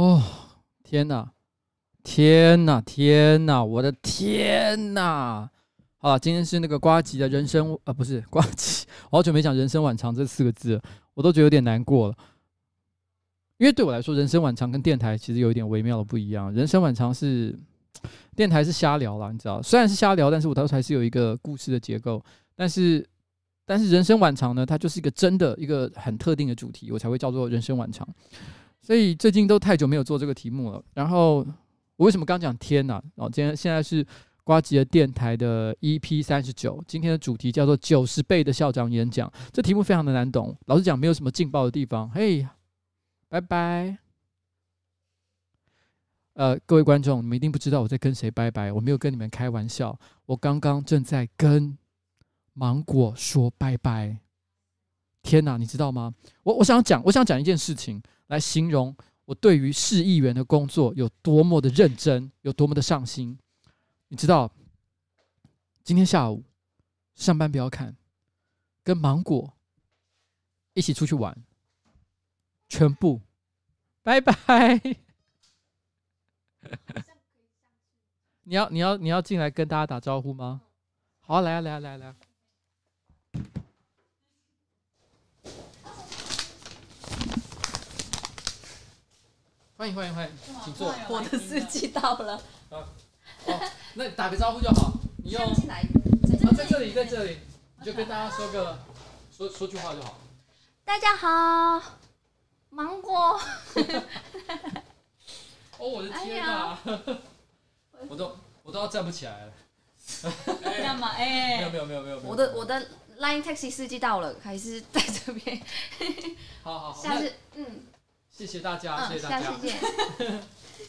哦，天哪，天哪，天哪，我的天哪！好了，今天是那个瓜吉的人生，呃，不是瓜吉，我 好久没讲“人生晚长”这四个字，我都觉得有点难过了。因为对我来说，人生晚长跟电台其实有一点微妙的不一样。人生晚长是电台是瞎聊了，你知道，虽然是瞎聊，但是我都还是有一个故事的结构。但是，但是人生晚长呢，它就是一个真的一个很特定的主题，我才会叫做人生晚长。所以最近都太久没有做这个题目了。然后我为什么刚讲天呢？哦，今天现在是瓜吉的电台的 EP 三十九，今天的主题叫做九十倍的校长演讲。这题目非常的难懂，老实讲没有什么劲爆的地方。嘿。拜拜。呃，各位观众，你们一定不知道我在跟谁拜拜。我没有跟你们开玩笑，我刚刚正在跟芒果说拜拜。天哪，你知道吗？我我想讲，我想讲一件事情来形容我对于市议员的工作有多么的认真，有多么的上心。你知道，今天下午上班不要看，跟芒果一起出去玩。全部，拜拜。你要你要你要进来跟大家打招呼吗？好，来啊来啊来啊来啊！欢迎欢迎欢迎，请坐。我的司机到了。好，那你打个招呼就好。你用进来，在这里在这里，你就跟大家说个说说句话就好。大家好。芒果，哦，我的天哪！我都我都要站不起来了。干嘛？哎，没有没有没有没有。我的我的 Line Taxi 司机到了，还是在这边。好好好。下次嗯。谢谢大家，谢谢大家。下次见。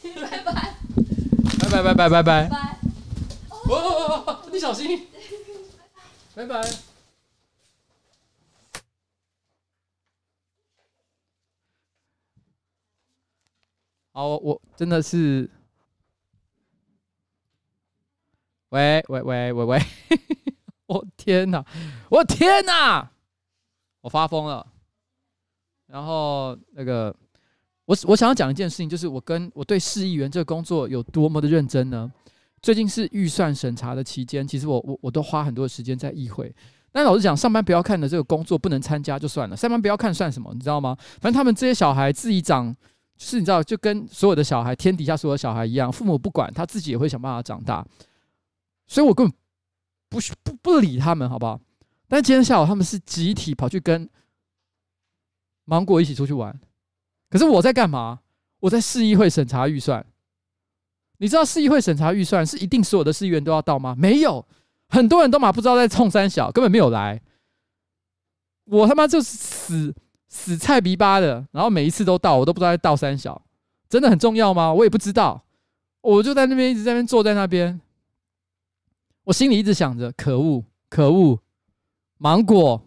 拜拜。拜拜拜拜拜拜。拜。哦，你小心。拜拜。好，我，我真的是，喂喂喂喂喂，我天哪，我天哪，我发疯了。然后那个，我我想要讲一件事情，就是我跟我对市议员这个工作有多么的认真呢？最近是预算审查的期间，其实我我我都花很多时间在议会。但老实讲，上班不要看的这个工作不能参加就算了，上班不要看算什么？你知道吗？反正他们这些小孩自己长就。是，你知道，就跟所有的小孩，天底下所有小孩一样，父母不管，他自己也会想办法长大。所以我根本不不不理他们，好不好？但今天下午他们是集体跑去跟芒果一起出去玩。可是我在干嘛？我在市议会审查预算。你知道市议会审查预算是一定所有的市议员都要到吗？没有，很多人都嘛不知道在冲三小，根本没有来。我他妈就是死。死菜逼巴的，然后每一次都到，我都不知道在到三小，真的很重要吗？我也不知道，我就在那边一直在那边坐在那边，我心里一直想着，可恶，可恶，芒果，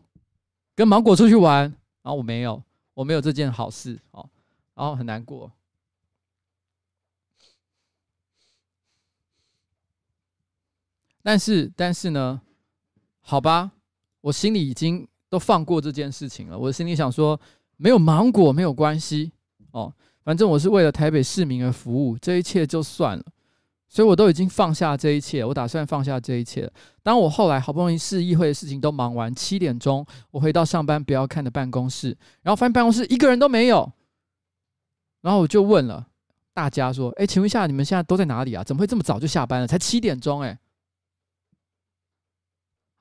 跟芒果出去玩，然后我没有，我没有这件好事哦，然后很难过，但是，但是呢，好吧，我心里已经。都放过这件事情了，我心里想说，没有芒果没有关系哦，反正我是为了台北市民而服务，这一切就算了，所以我都已经放下这一切，我打算放下这一切。当我后来好不容易市议会的事情都忙完，七点钟我回到上班不要看的办公室，然后发现办公室一个人都没有，然后我就问了大家说：“哎，请问一下，你们现在都在哪里啊？怎么会这么早就下班了？才七点钟哎！”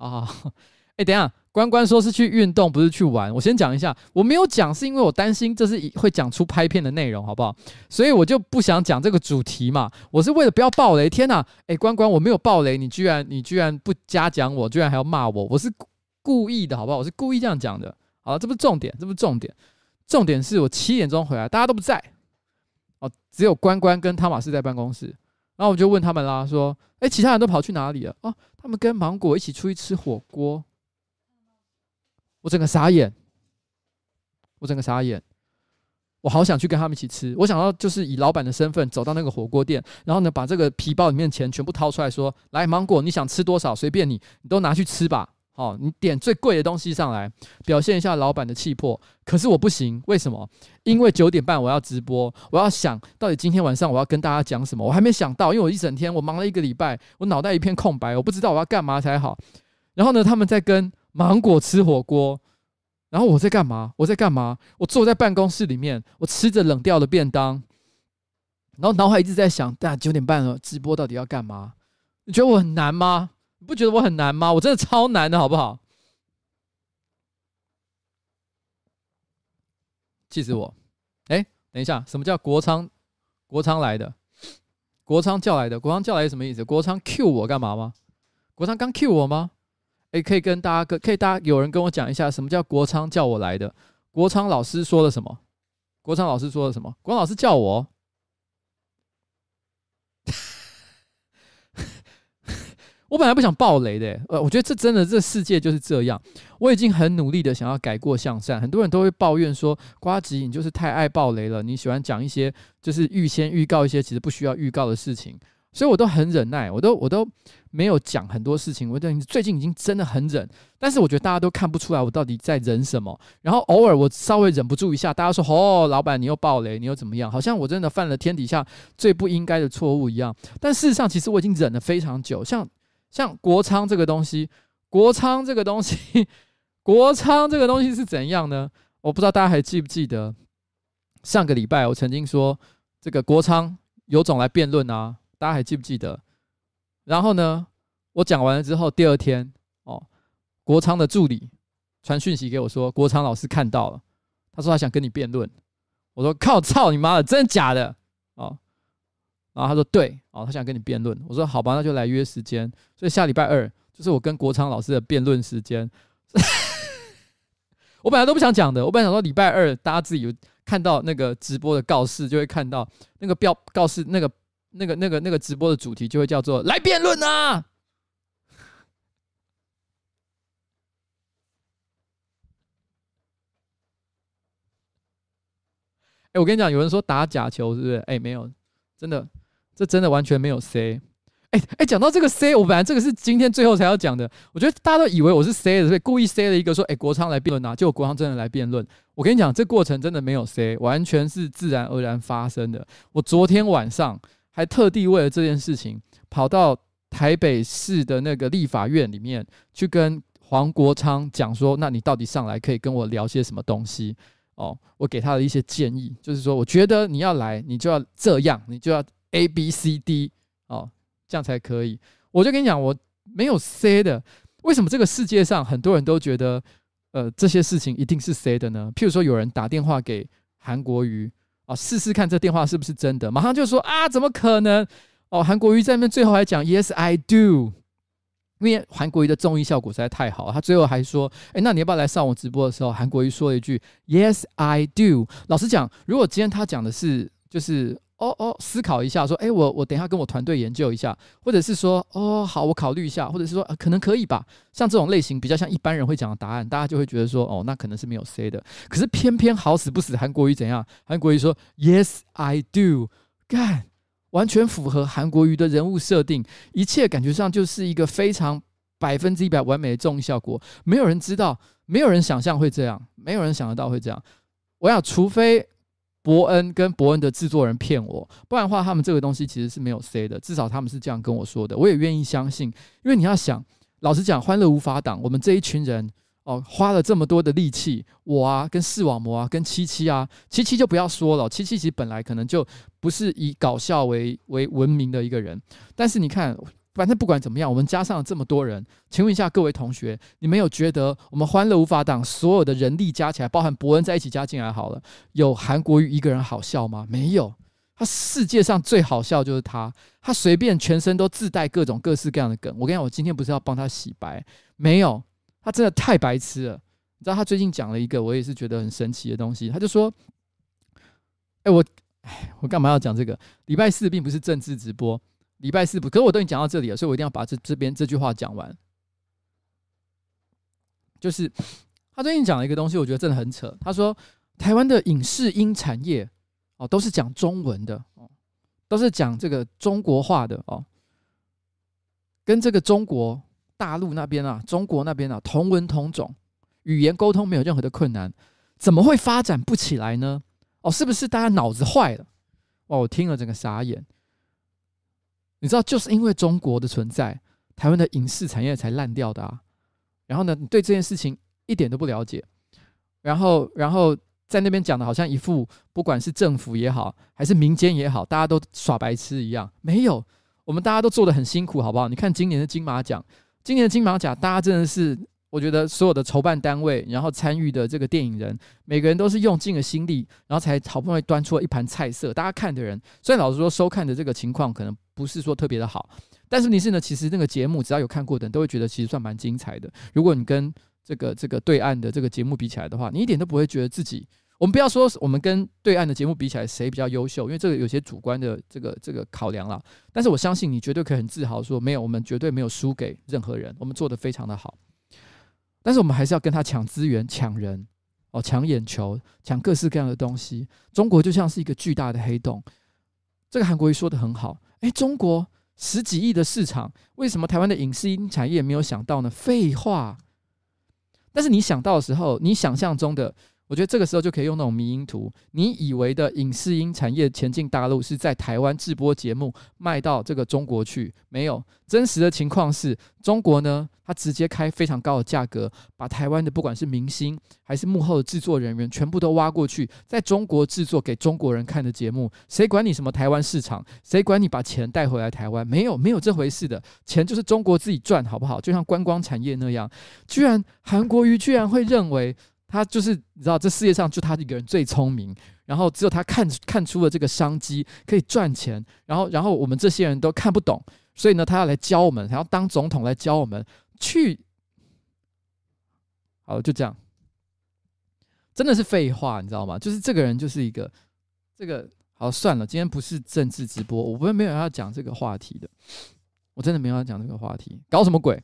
好好，哎，等一下。关关说是去运动，不是去玩。我先讲一下，我没有讲是因为我担心这是会讲出拍片的内容，好不好？所以我就不想讲这个主题嘛。我是为了不要爆雷。天哪，哎，关关，我没有爆雷，你居然你居然不嘉奖我，居然还要骂我，我是故意的，好不好？我是故意这样讲的。好了，这不是重点，这不是重点，重点是我七点钟回来，大家都不在，哦，只有关关跟汤马斯在办公室。然后我就问他们啦，说，哎，其他人都跑去哪里了？哦，他们跟芒果一起出去吃火锅。我整个傻眼，我整个傻眼，我好想去跟他们一起吃。我想要就是以老板的身份走到那个火锅店，然后呢，把这个皮包里面钱全部掏出来说：“来，芒果，你想吃多少随便你，你都拿去吃吧。”好，你点最贵的东西上来，表现一下老板的气魄。可是我不行，为什么？因为九点半我要直播，我要想到底今天晚上我要跟大家讲什么，我还没想到，因为我一整天我忙了一个礼拜，我脑袋一片空白，我不知道我要干嘛才好。然后呢，他们在跟芒果吃火锅，然后我在干嘛？我在干嘛？我坐在办公室里面，我吃着冷掉的便当，然后脑海一直在想，但九点半了，直播到底要干嘛？你觉得我很难吗？你不觉得我很难吗？我真的超难的，好不好？气死我！哎，等一下，什么叫国昌？国昌来的，国昌叫来的，国昌叫来是什么意思？国昌 Q 我干嘛吗？国昌刚 Q 我吗？哎，可以跟大家，可以大家有人跟我讲一下，什么叫国昌叫我来的？国昌老师说了什么？国昌老师说了什么？国老师叫我。我本来不想爆雷的，呃，我觉得这真的这世界就是这样。我已经很努力的想要改过向善，很多人都会抱怨说，瓜吉你就是太爱爆雷了，你喜欢讲一些就是预先预告一些其实不需要预告的事情，所以我都很忍耐，我都我都没有讲很多事情。我等最近已经真的很忍，但是我觉得大家都看不出来我到底在忍什么。然后偶尔我稍微忍不住一下，大家说哦，老板你又爆雷，你又怎么样？好像我真的犯了天底下最不应该的错误一样。但事实上，其实我已经忍了非常久，像。像国昌这个东西，国昌这个东西，国昌这个东西是怎样呢？我不知道大家还记不记得，上个礼拜我曾经说这个国昌有种来辩论啊，大家还记不记得？然后呢，我讲完了之后，第二天哦，国昌的助理传讯息给我说，国昌老师看到了，他说他想跟你辩论。我说靠，操你妈的，真的假的？然后他说对，哦，他想跟你辩论。我说好吧，那就来约时间。所以下礼拜二就是我跟国昌老师的辩论时间。我本来都不想讲的，我本来想说礼拜二大家自己有看到那个直播的告示，就会看到那个标告示，那个那个那个那个直播的主题就会叫做来辩论啊。哎，我跟你讲，有人说打假球是不是？哎，没有，真的。这真的完全没有 C，哎哎，讲到这个 C，我本来这个是今天最后才要讲的。我觉得大家都以为我是 C 的，所以故意 C 了一个说，哎，国昌来辩论啊，结果国昌真的来辩论。我跟你讲，这过程真的没有 C，完全是自然而然发生的。我昨天晚上还特地为了这件事情，跑到台北市的那个立法院里面去跟黄国昌讲说，那你到底上来可以跟我聊些什么东西？哦，我给他的一些建议，就是说，我觉得你要来，你就要这样，你就要。A B C D 哦，这样才可以。我就跟你讲，我没有 C 的。为什么这个世界上很多人都觉得，呃，这些事情一定是 C 的呢？譬如说，有人打电话给韩国瑜啊，试试看这电话是不是真的，马上就说啊，怎么可能？哦，韩国瑜在那边最后还讲 Yes I do，因为韩国瑜的综艺效果实在太好了。他最后还说，哎，那你要不要来上我直播的时候？韩国瑜说了一句 Yes I do。老实讲，如果今天他讲的是就是。哦哦，思考一下，说，哎，我我等一下跟我团队研究一下，或者是说，哦，好，我考虑一下，或者是说，呃，可能可以吧。像这种类型比较像一般人会讲的答案，大家就会觉得说，哦，那可能是没有 C 的。可是偏偏好死不死，韩国瑜怎样？韩国瑜说，Yes I do，干，完全符合韩国瑜的人物设定，一切感觉上就是一个非常百分之一百完美的综艺效果。没有人知道，没有人想象会这样，没有人想得到会这样。我想，除非。伯恩跟伯恩的制作人骗我，不然的话，他们这个东西其实是没有 C 的，至少他们是这样跟我说的，我也愿意相信。因为你要想，老实讲，欢乐无法挡，我们这一群人哦，花了这么多的力气，我啊，跟视网膜啊，跟七七啊，七七就不要说了，七七其实本来可能就不是以搞笑为为闻名的一个人，但是你看。反正不管怎么样，我们加上了这么多人，请问一下各位同学，你们有觉得我们欢乐无法挡所有的人力加起来，包含伯恩在一起加进来好了，有韩国瑜一个人好笑吗？没有，他世界上最好笑就是他，他随便全身都自带各种各式各样的梗。我跟你讲，我今天不是要帮他洗白，没有，他真的太白痴了。你知道他最近讲了一个我也是觉得很神奇的东西，他就说：“哎，我，哎，我干嘛要讲这个？礼拜四并不是政治直播。”礼拜四不，可是我都已经讲到这里了，所以我一定要把这这边这句话讲完。就是他最近讲了一个东西，我觉得真的很扯。他说，台湾的影视音产业哦，都是讲中文的哦，都是讲这个中国话的哦，跟这个中国大陆那边啊，中国那边啊，同文同种，语言沟通没有任何的困难，怎么会发展不起来呢？哦，是不是大家脑子坏了？哇，我听了整个傻眼。你知道，就是因为中国的存在，台湾的影视产业才烂掉的啊。然后呢，你对这件事情一点都不了解，然后，然后在那边讲的好像一副不管是政府也好，还是民间也好，大家都耍白痴一样。没有，我们大家都做的很辛苦，好不好？你看今年的金马奖，今年的金马奖，大家真的是，我觉得所有的筹办单位，然后参与的这个电影人，每个人都是用尽了心力，然后才好不容易端出了一盘菜色。大家看的人，虽然老实说，收看的这个情况可能不是说特别的好。但是你是呢？其实那个节目，只要有看过的人都会觉得其实算蛮精彩的。如果你跟这个这个对岸的这个节目比起来的话，你一点都不会觉得自己。我们不要说我们跟对岸的节目比起来谁比较优秀，因为这个有些主观的这个这个考量了。但是我相信你绝对可以很自豪说，没有，我们绝对没有输给任何人，我们做得非常的好。但是我们还是要跟他抢资源、抢人哦，抢眼球、抢各式各样的东西。中国就像是一个巨大的黑洞。这个韩国瑜说的很好，哎，中国。十几亿的市场，为什么台湾的影视音产业没有想到呢？废话，但是你想到的时候，你想象中的。我觉得这个时候就可以用那种迷因图。你以为的影视音产业前进大陆是在台湾制播节目卖到这个中国去？没有，真实的情况是中国呢，它直接开非常高的价格，把台湾的不管是明星还是幕后的制作人员全部都挖过去，在中国制作给中国人看的节目。谁管你什么台湾市场？谁管你把钱带回来台湾？没有，没有这回事的，钱就是中国自己赚，好不好？就像观光产业那样，居然韩国瑜居然会认为。他就是你知道，这世界上就他一个人最聪明，然后只有他看看出了这个商机可以赚钱，然后然后我们这些人都看不懂，所以呢，他要来教我们，他要当总统来教我们去。好，就这样，真的是废话，你知道吗？就是这个人就是一个这个好算了，今天不是政治直播，我不会没有要讲这个话题的，我真的没有要讲这个话题，搞什么鬼？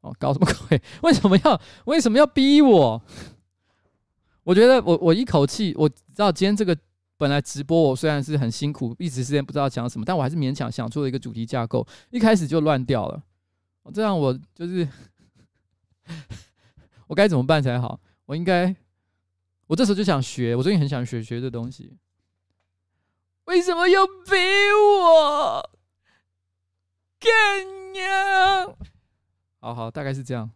哦，搞什么鬼？为什么要为什么要逼我？我觉得我我一口气，我知道今天这个本来直播我虽然是很辛苦，一时之间不知道讲什么，但我还是勉强想出了一个主题架构，一开始就乱掉了。这样我就是 我该怎么办才好？我应该我这时候就想学，我最近很想学学这东西。为什么要逼我？干娘！好好，大概是这样，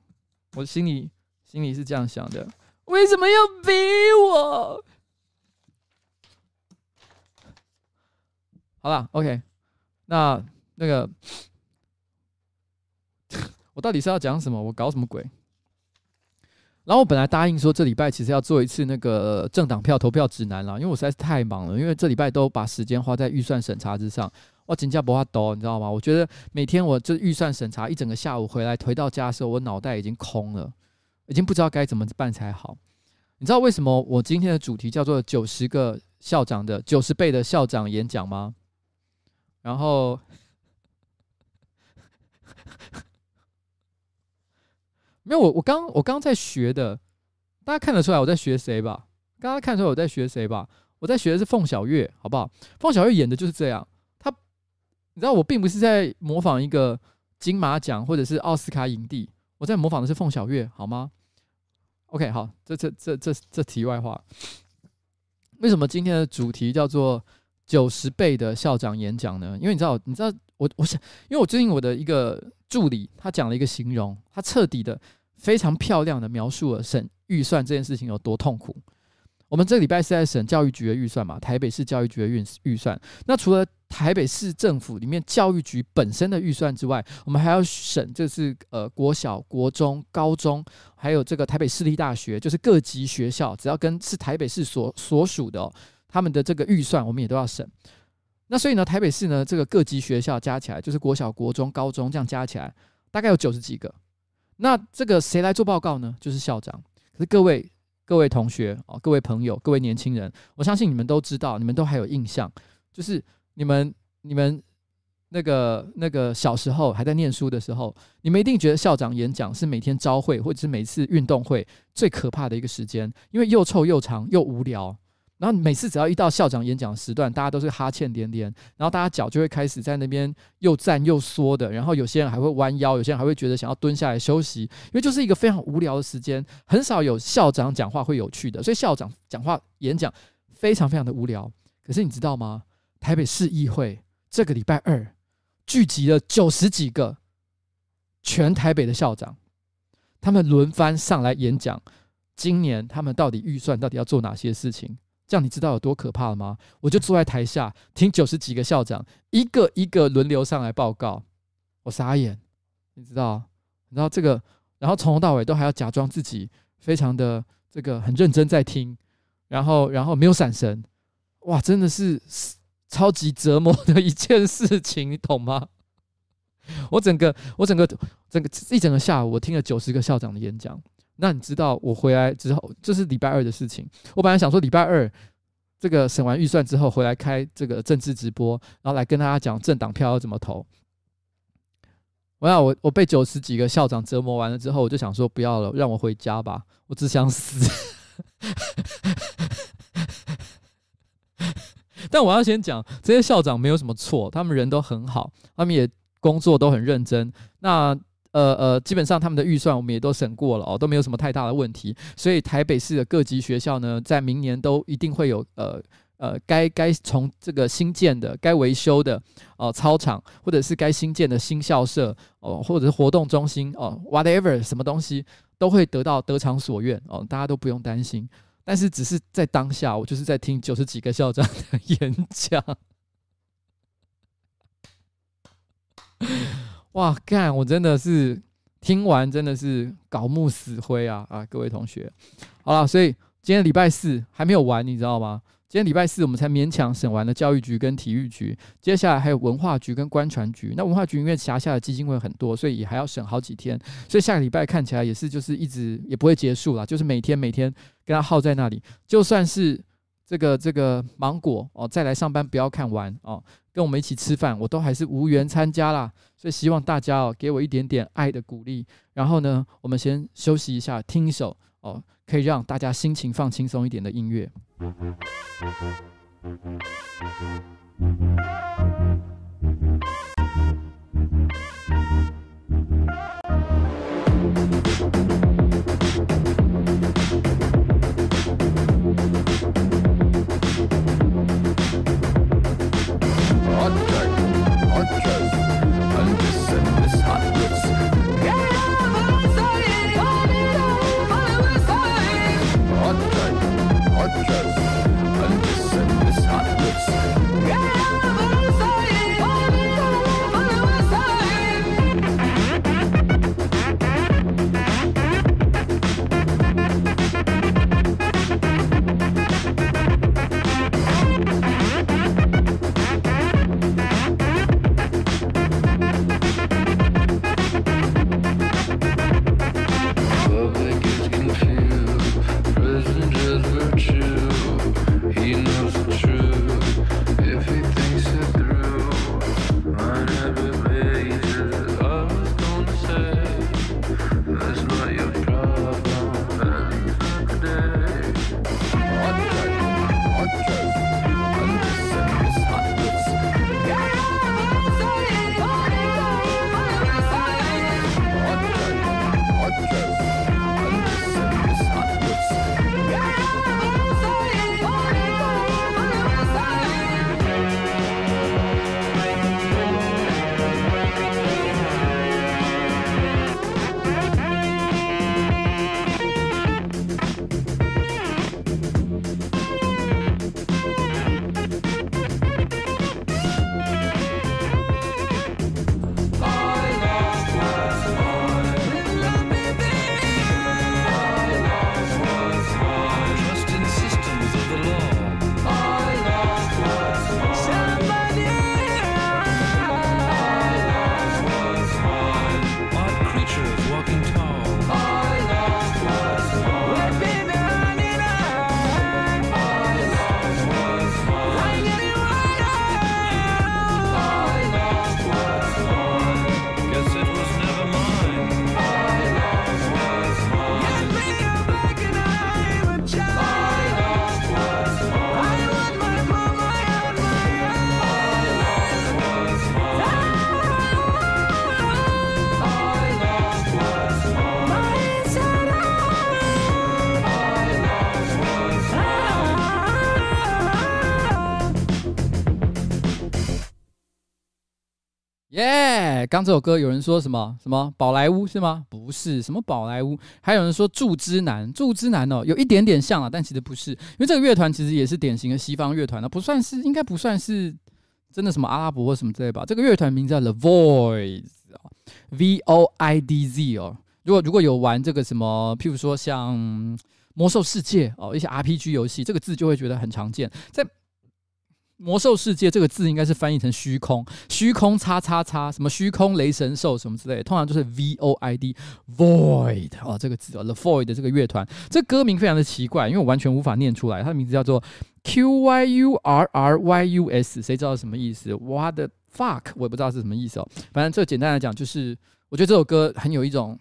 我心里心里是这样想的。为什么要逼我？好了，OK，那那个，我到底是要讲什么？我搞什么鬼？然后我本来答应说这礼拜其实要做一次那个政党票投票指南了，因为我实在是太忙了，因为这礼拜都把时间花在预算审查之上。我请假不怕抖，你知道吗？我觉得每天我这预算审查一整个下午回来，回到家的时候，我脑袋已经空了。已经不知道该怎么办才好。你知道为什么我今天的主题叫做九十个校长的九十倍的校长演讲吗？然后，没有我我刚我刚在学的，大家看得出来我在学谁吧？刚刚看出来我在学谁吧？我在学的是凤小岳，好不好？凤小岳演的就是这样。他，你知道我并不是在模仿一个金马奖或者是奥斯卡影帝。我在模仿的是凤小月，好吗？OK，好，这这这这这题外话。为什么今天的主题叫做九十倍的校长演讲呢？因为你知道，你知道我我想，因为我最近我的一个助理他讲了一个形容，他彻底的、非常漂亮的描述了省预算这件事情有多痛苦。我们这个礼拜是在审教育局的预算嘛？台北市教育局的预预算。那除了台北市政府里面教育局本身的预算之外，我们还要审，就是呃国小、国中、高中，还有这个台北市立大学，就是各级学校，只要跟是台北市所所属的、他们的这个预算，我们也都要审。那所以呢，台北市呢这个各级学校加起来，就是国小、国中、高中这样加起来，大概有九十几个。那这个谁来做报告呢？就是校长。可是各位。各位同学哦，各位朋友，各位年轻人，我相信你们都知道，你们都还有印象，就是你们你们那个那个小时候还在念书的时候，你们一定觉得校长演讲是每天朝会或者是每次运动会最可怕的一个时间，因为又臭又长又无聊。然后每次只要一到校长演讲时段，大家都是哈欠连连，然后大家脚就会开始在那边又站又缩的，然后有些人还会弯腰，有些人还会觉得想要蹲下来休息，因为就是一个非常无聊的时间，很少有校长讲话会有趣的，所以校长讲话演讲非常非常的无聊。可是你知道吗？台北市议会这个礼拜二聚集了九十几个全台北的校长，他们轮番上来演讲，今年他们到底预算到底要做哪些事情？这样你知道有多可怕了吗？我就坐在台下听九十几个校长一个一个轮流上来报告，我傻眼，你知道？然后这个，然后从头到尾都还要假装自己非常的这个很认真在听，然后然后没有闪神，哇，真的是超级折磨的一件事情，你懂吗？我整个我整个整个一整个下午，我听了九十个校长的演讲。那你知道我回来之后，这是礼拜二的事情。我本来想说礼拜二这个审完预算之后回来开这个政治直播，然后来跟大家讲政党票要怎么投。我要我我被九十几个校长折磨完了之后，我就想说不要了，让我回家吧，我只想死。但我要先讲，这些校长没有什么错，他们人都很好，他们也工作都很认真。那。呃呃，基本上他们的预算我们也都审过了哦，都没有什么太大的问题。所以台北市的各级学校呢，在明年都一定会有呃呃该该从这个新建的、该维修的哦、操场，或者是该新建的新校舍哦、或者是活动中心哦、，whatever 什么东西都会得到得偿所愿哦、大家都不用担心。但是只是在当下，我就是在听九十几个校长的 演讲。哇，干！我真的是听完真的是搞木死灰啊啊！各位同学，好了，所以今天礼拜四还没有完，你知道吗？今天礼拜四我们才勉强审完了教育局跟体育局，接下来还有文化局跟观传局。那文化局因为辖下的基金会很多，所以也还要审好几天，所以下个礼拜看起来也是就是一直也不会结束了，就是每天每天跟他耗在那里，就算是这个这个芒果哦，再来上班不要看完哦。跟我们一起吃饭，我都还是无缘参加啦，希望大家哦，给我一点点爱的鼓励。然后呢，我们先休息一下，听一首哦，可以让大家心情放轻松一点的音乐。刚这首歌有人说什么什么宝莱坞是吗？不是什么宝莱坞，还有人说祝之南，祝之南哦，有一点点像啊，但其实不是，因为这个乐团其实也是典型的西方乐团，不算是，应该不算是真的什么阿拉伯或什么之类吧。这个乐团名字叫 The Voidz，V O I D Z 哦。如果如果有玩这个什么，譬如说像魔兽世界哦，一些 RPG 游戏，这个字就会觉得很常见，在。魔兽世界这个字应该是翻译成虚空，虚空叉叉叉，什么虚空雷神兽什么之类，通常就是 V O I D Void 哦，这个字哦，The Void 这个乐团，这歌名非常的奇怪，因为我完全无法念出来，它的名字叫做 Q Y U R R Y U S，谁知道什么意思？What the fuck，我也不知道是什么意思哦。反正这简单来讲，就是我觉得这首歌很有一种。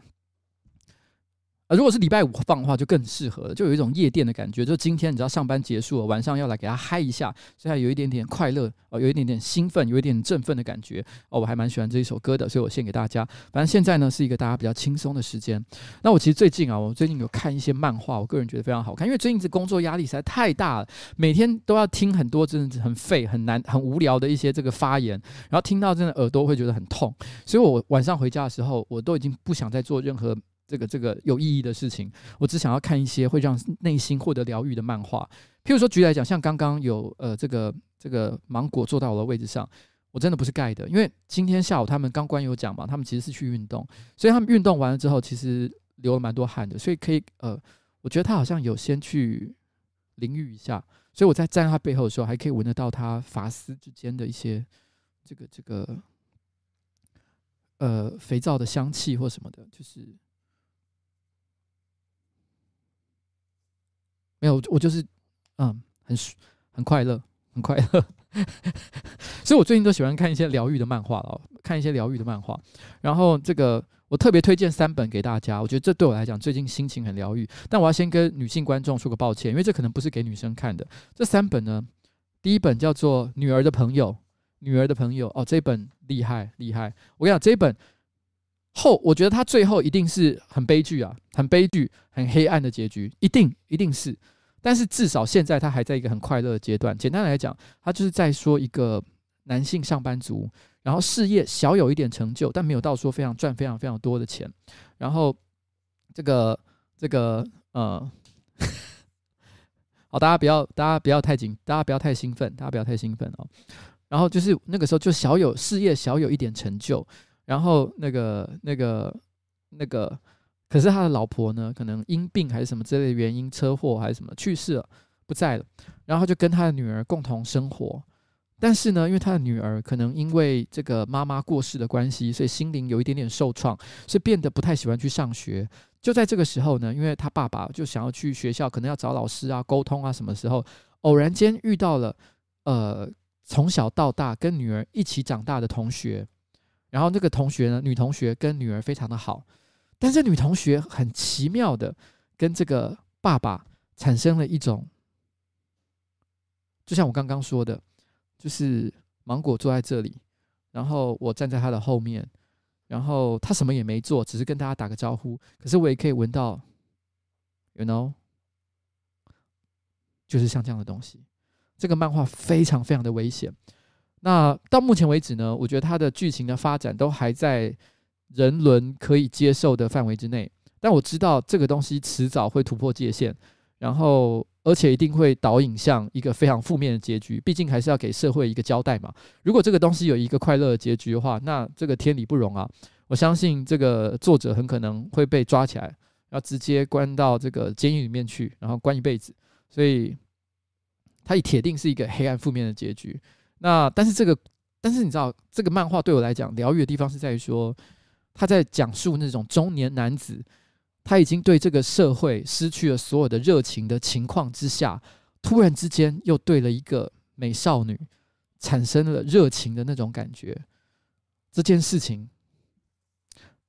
啊，如果是礼拜五放的话，就更适合了，就有一种夜店的感觉。就今天你知道上班结束了，晚上要来给他嗨一下，所以还有一点点快乐哦，有一点点兴奋，有一点振奋的感觉哦。我还蛮喜欢这一首歌的，所以我献给大家。反正现在呢是一个大家比较轻松的时间。那我其实最近啊，我最近有看一些漫画，我个人觉得非常好看，因为最近这工作压力实在太大了，每天都要听很多真的很废、很难、很无聊的一些这个发言，然后听到真的耳朵会觉得很痛，所以我晚上回家的时候，我都已经不想再做任何。这个这个有意义的事情，我只想要看一些会让内心获得疗愈的漫画。譬如说，举例来讲，像刚刚有呃这个这个芒果坐到我的位置上，我真的不是盖的，因为今天下午他们刚关有讲嘛，他们其实是去运动，所以他们运动完了之后，其实流了蛮多汗的，所以可以呃，我觉得他好像有先去淋浴一下，所以我在站在他背后的时候，还可以闻得到他发丝之间的一些这个这个呃肥皂的香气或什么的，就是。没有，我就是，嗯，很很快乐，很快乐，所以我最近都喜欢看一些疗愈的漫画哦，看一些疗愈的漫画。然后这个我特别推荐三本给大家，我觉得这对我来讲最近心情很疗愈。但我要先跟女性观众说个抱歉，因为这可能不是给女生看的。这三本呢，第一本叫做《女儿的朋友》，女儿的朋友哦，这本厉害厉害。我跟你讲，这本后，我觉得它最后一定是很悲剧啊，很悲剧、很黑暗的结局，一定一定是。但是至少现在他还在一个很快乐的阶段。简单来讲，他就是在说一个男性上班族，然后事业小有一点成就，但没有到说非常赚非常非常多的钱。然后这个这个呃，好，大家不要大家不要太紧，大家不要太兴奋，大家不要太兴奋哦。然后就是那个时候就小有事业小有一点成就，然后那个那个那个。可是他的老婆呢，可能因病还是什么之类的原因，车祸还是什么去世了，不在了。然后就跟他的女儿共同生活。但是呢，因为他的女儿可能因为这个妈妈过世的关系，所以心灵有一点点受创，所以变得不太喜欢去上学。就在这个时候呢，因为他爸爸就想要去学校，可能要找老师啊沟通啊，什么时候偶然间遇到了呃从小到大跟女儿一起长大的同学，然后那个同学呢，女同学跟女儿非常的好。但是女同学很奇妙的跟这个爸爸产生了一种，就像我刚刚说的，就是芒果坐在这里，然后我站在他的后面，然后他什么也没做，只是跟大家打个招呼。可是我也可以闻到，you know，就是像这样的东西。这个漫画非常非常的危险。那到目前为止呢，我觉得它的剧情的发展都还在。人伦可以接受的范围之内，但我知道这个东西迟早会突破界限，然后而且一定会导引向一个非常负面的结局。毕竟还是要给社会一个交代嘛。如果这个东西有一个快乐的结局的话，那这个天理不容啊！我相信这个作者很可能会被抓起来，要直接关到这个监狱里面去，然后关一辈子。所以，他也铁定是一个黑暗负面的结局。那但是这个，但是你知道，这个漫画对我来讲疗愈的地方是在于说。他在讲述那种中年男子，他已经对这个社会失去了所有的热情的情况之下，突然之间又对了一个美少女产生了热情的那种感觉。这件事情，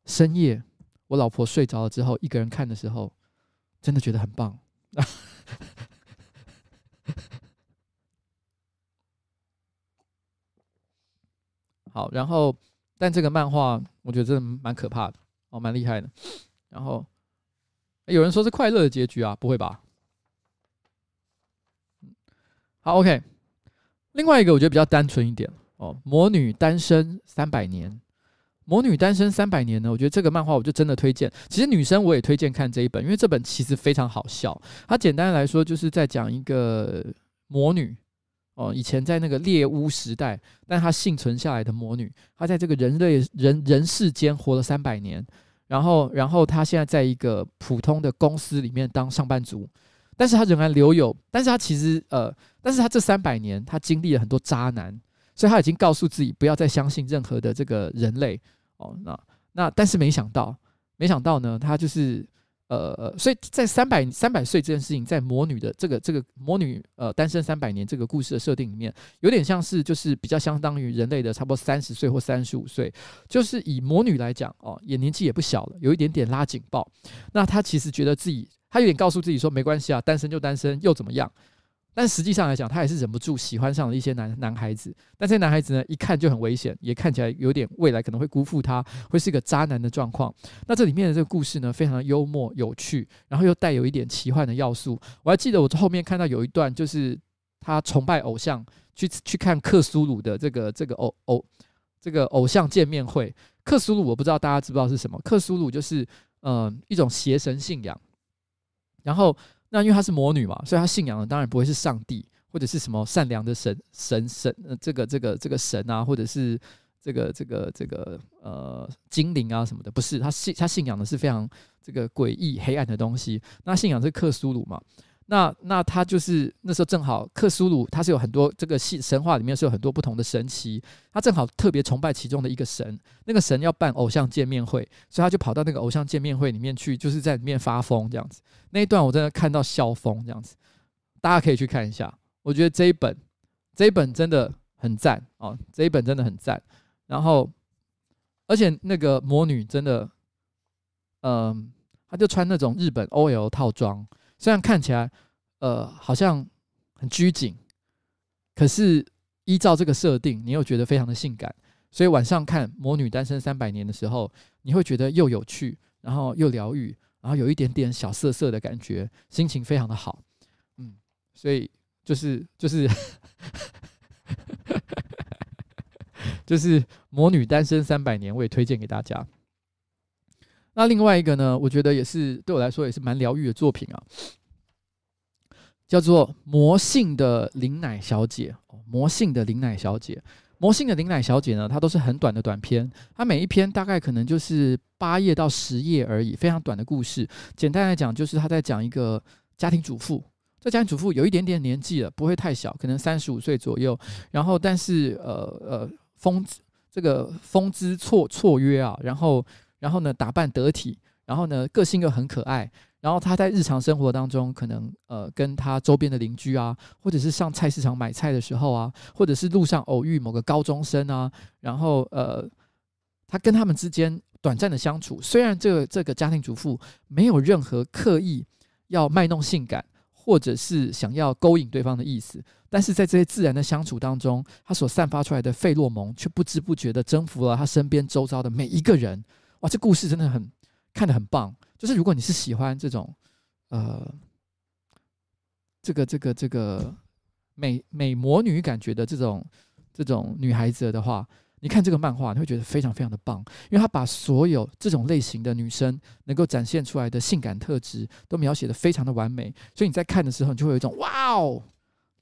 深夜我老婆睡着了之后，一个人看的时候，真的觉得很棒。好，然后。但这个漫画，我觉得真的蛮可怕的哦，蛮厉害的。然后有人说是快乐的结局啊，不会吧？好，OK。另外一个我觉得比较单纯一点哦，《魔女单身三百年》魔女单身三百年呢，我觉得这个漫画我就真的推荐。其实女生我也推荐看这一本，因为这本其实非常好笑。它简单来说就是在讲一个魔女哦，以前在那个猎巫时代，但她幸存下来的魔女，她在这个人类人人世间活了三百年，然后然后她现在在一个普通的公司里面当上班族，但是她仍然留有，但是她其实呃，但是她这三百年她经历了很多渣男。所以他已经告诉自己不要再相信任何的这个人类哦，那那但是没想到，没想到呢，他就是呃，所以在三百三百岁这件事情，在魔女的这个这个魔女呃单身三百年这个故事的设定里面，有点像是就是比较相当于人类的差不多三十岁或三十五岁，就是以魔女来讲哦，也年纪也不小了，有一点点拉警报。那她其实觉得自己，她有点告诉自己说没关系啊，单身就单身又怎么样？但实际上来讲，他还是忍不住喜欢上了一些男男孩子。但这些男孩子呢，一看就很危险，也看起来有点未来可能会辜负他，会是个渣男的状况。那这里面的这个故事呢，非常的幽默有趣，然后又带有一点奇幻的要素。我还记得我后面看到有一段，就是他崇拜偶像，去去看克苏鲁的这个这个偶偶这个偶像见面会。克苏鲁我不知道大家知不知道是什么？克苏鲁就是嗯、一种邪神信仰，然后。那因为她是魔女嘛，所以她信仰的当然不会是上帝或者是什么善良的神神神，这个这个这个神啊，或者是这个这个这个呃精灵啊什么的，不是，她信她信仰的是非常这个诡异黑暗的东西。那信仰是克苏鲁嘛。那那他就是那时候正好克苏鲁，他是有很多这个系神话里面是有很多不同的神奇，他正好特别崇拜其中的一个神，那个神要办偶像见面会，所以他就跑到那个偶像见面会里面去，就是在里面发疯这样子。那一段我真的看到笑疯这样子，大家可以去看一下。我觉得这一本这一本真的很赞哦，这一本真的很赞。然后而且那个魔女真的，嗯，她就穿那种日本 OL 套装。虽然看起来，呃，好像很拘谨，可是依照这个设定，你又觉得非常的性感。所以晚上看《魔女单身三百年》的时候，你会觉得又有趣，然后又疗愈，然后有一点点小色色的感觉，心情非常的好。嗯，所以就是就是 就是《魔女单身三百年》，我也推荐给大家。那另外一个呢，我觉得也是对我来说也是蛮疗愈的作品啊，叫做《魔性的林奶小姐》。魔性的林奶小姐，魔性的林奶小姐呢，它都是很短的短篇，它每一篇大概可能就是八页到十页而已，非常短的故事。简单来讲，就是她在讲一个家庭主妇，这家庭主妇有一点点年纪了，不会太小，可能三十五岁左右。然后，但是呃呃，风这个风姿绰绰约啊，然后。然后呢，打扮得体，然后呢，个性又很可爱。然后他在日常生活当中，可能呃，跟他周边的邻居啊，或者是上菜市场买菜的时候啊，或者是路上偶遇某个高中生啊，然后呃，他跟他们之间短暂的相处，虽然这个这个家庭主妇没有任何刻意要卖弄性感，或者是想要勾引对方的意思，但是在这些自然的相处当中，他所散发出来的费洛蒙，却不知不觉地征服了他身边周遭的每一个人。哇，这故事真的很看得很棒。就是如果你是喜欢这种，呃，这个这个这个美美魔女感觉的这种这种女孩子的话，你看这个漫画，你会觉得非常非常的棒，因为他把所有这种类型的女生能够展现出来的性感特质都描写的非常的完美。所以你在看的时候，你就会有一种哇哦，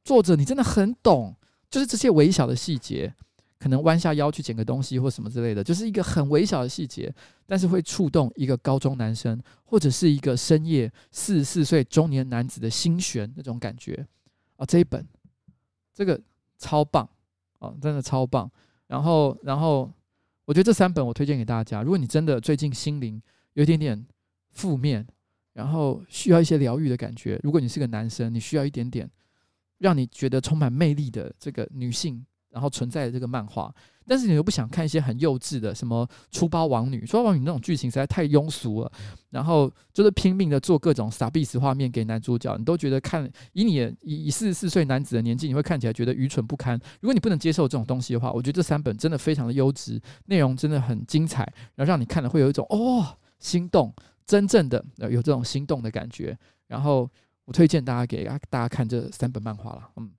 作者你真的很懂，就是这些微小的细节。可能弯下腰去捡个东西或什么之类的，就是一个很微小的细节，但是会触动一个高中男生或者是一个深夜四十四岁中年男子的心弦那种感觉啊！这一本这个超棒啊，真的超棒。然后，然后我觉得这三本我推荐给大家。如果你真的最近心灵有一点点负面，然后需要一些疗愈的感觉，如果你是个男生，你需要一点点让你觉得充满魅力的这个女性。然后存在的这个漫画，但是你又不想看一些很幼稚的什么出包王女，出包王女那种剧情实在太庸俗了。然后就是拼命的做各种傻逼死画面给男主角，你都觉得看以你以以四十四岁男子的年纪，你会看起来觉得愚蠢不堪。如果你不能接受这种东西的话，我觉得这三本真的非常的优质，内容真的很精彩，然后让你看了会有一种哦心动，真正的有这种心动的感觉。然后我推荐大家给大家看这三本漫画了。嗯，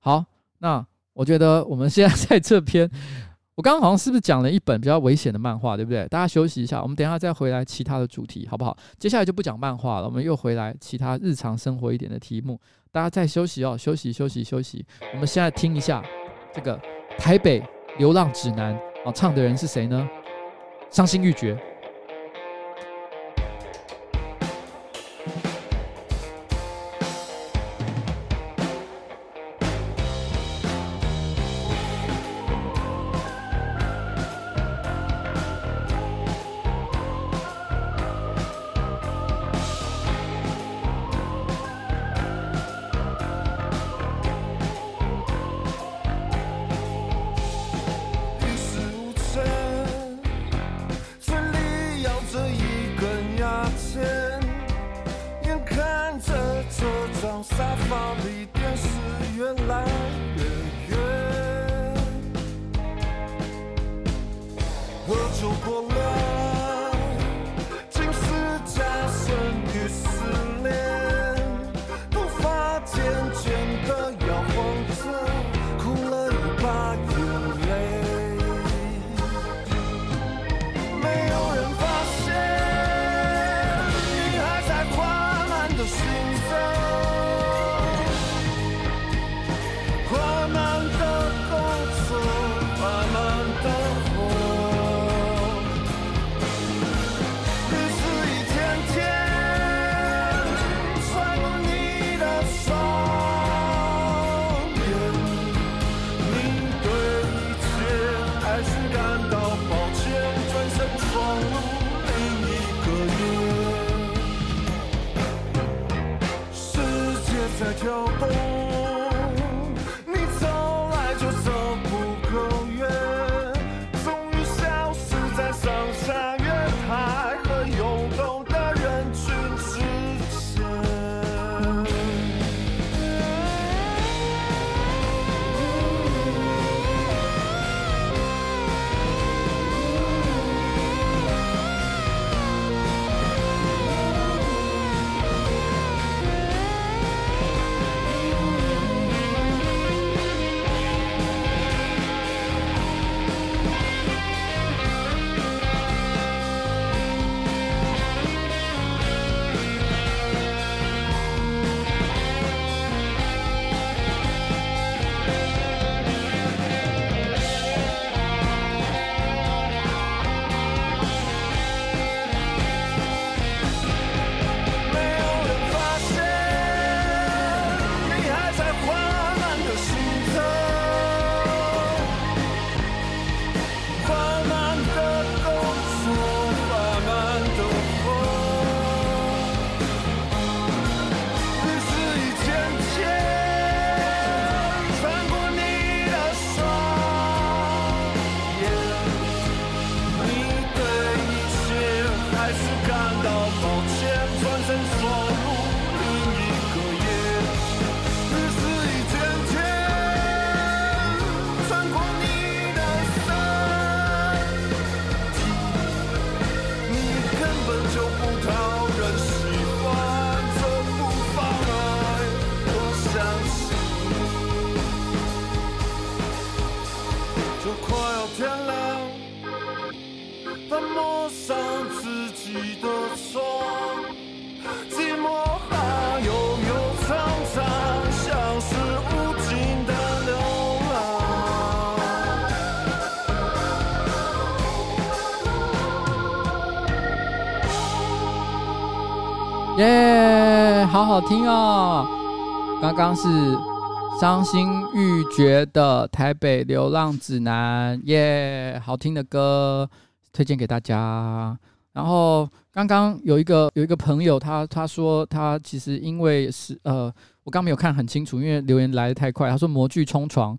好，那。我觉得我们现在 在这篇我刚刚好像是不是讲了一本比较危险的漫画，对不对？大家休息一下，我们等一下再回来其他的主题，好不好？接下来就不讲漫画了，我们又回来其他日常生活一点的题目。大家再休息哦，休息休息休息。我们现在听一下这个《台北流浪指南》啊，唱的人是谁呢？伤心欲绝。好听哦！刚刚是伤心欲绝的《台北流浪指南》，耶，好听的歌推荐给大家。然后刚刚有一个有一个朋友，他他说他其实因为是呃，我刚没有看很清楚，因为留言来的太快。他说模具冲床。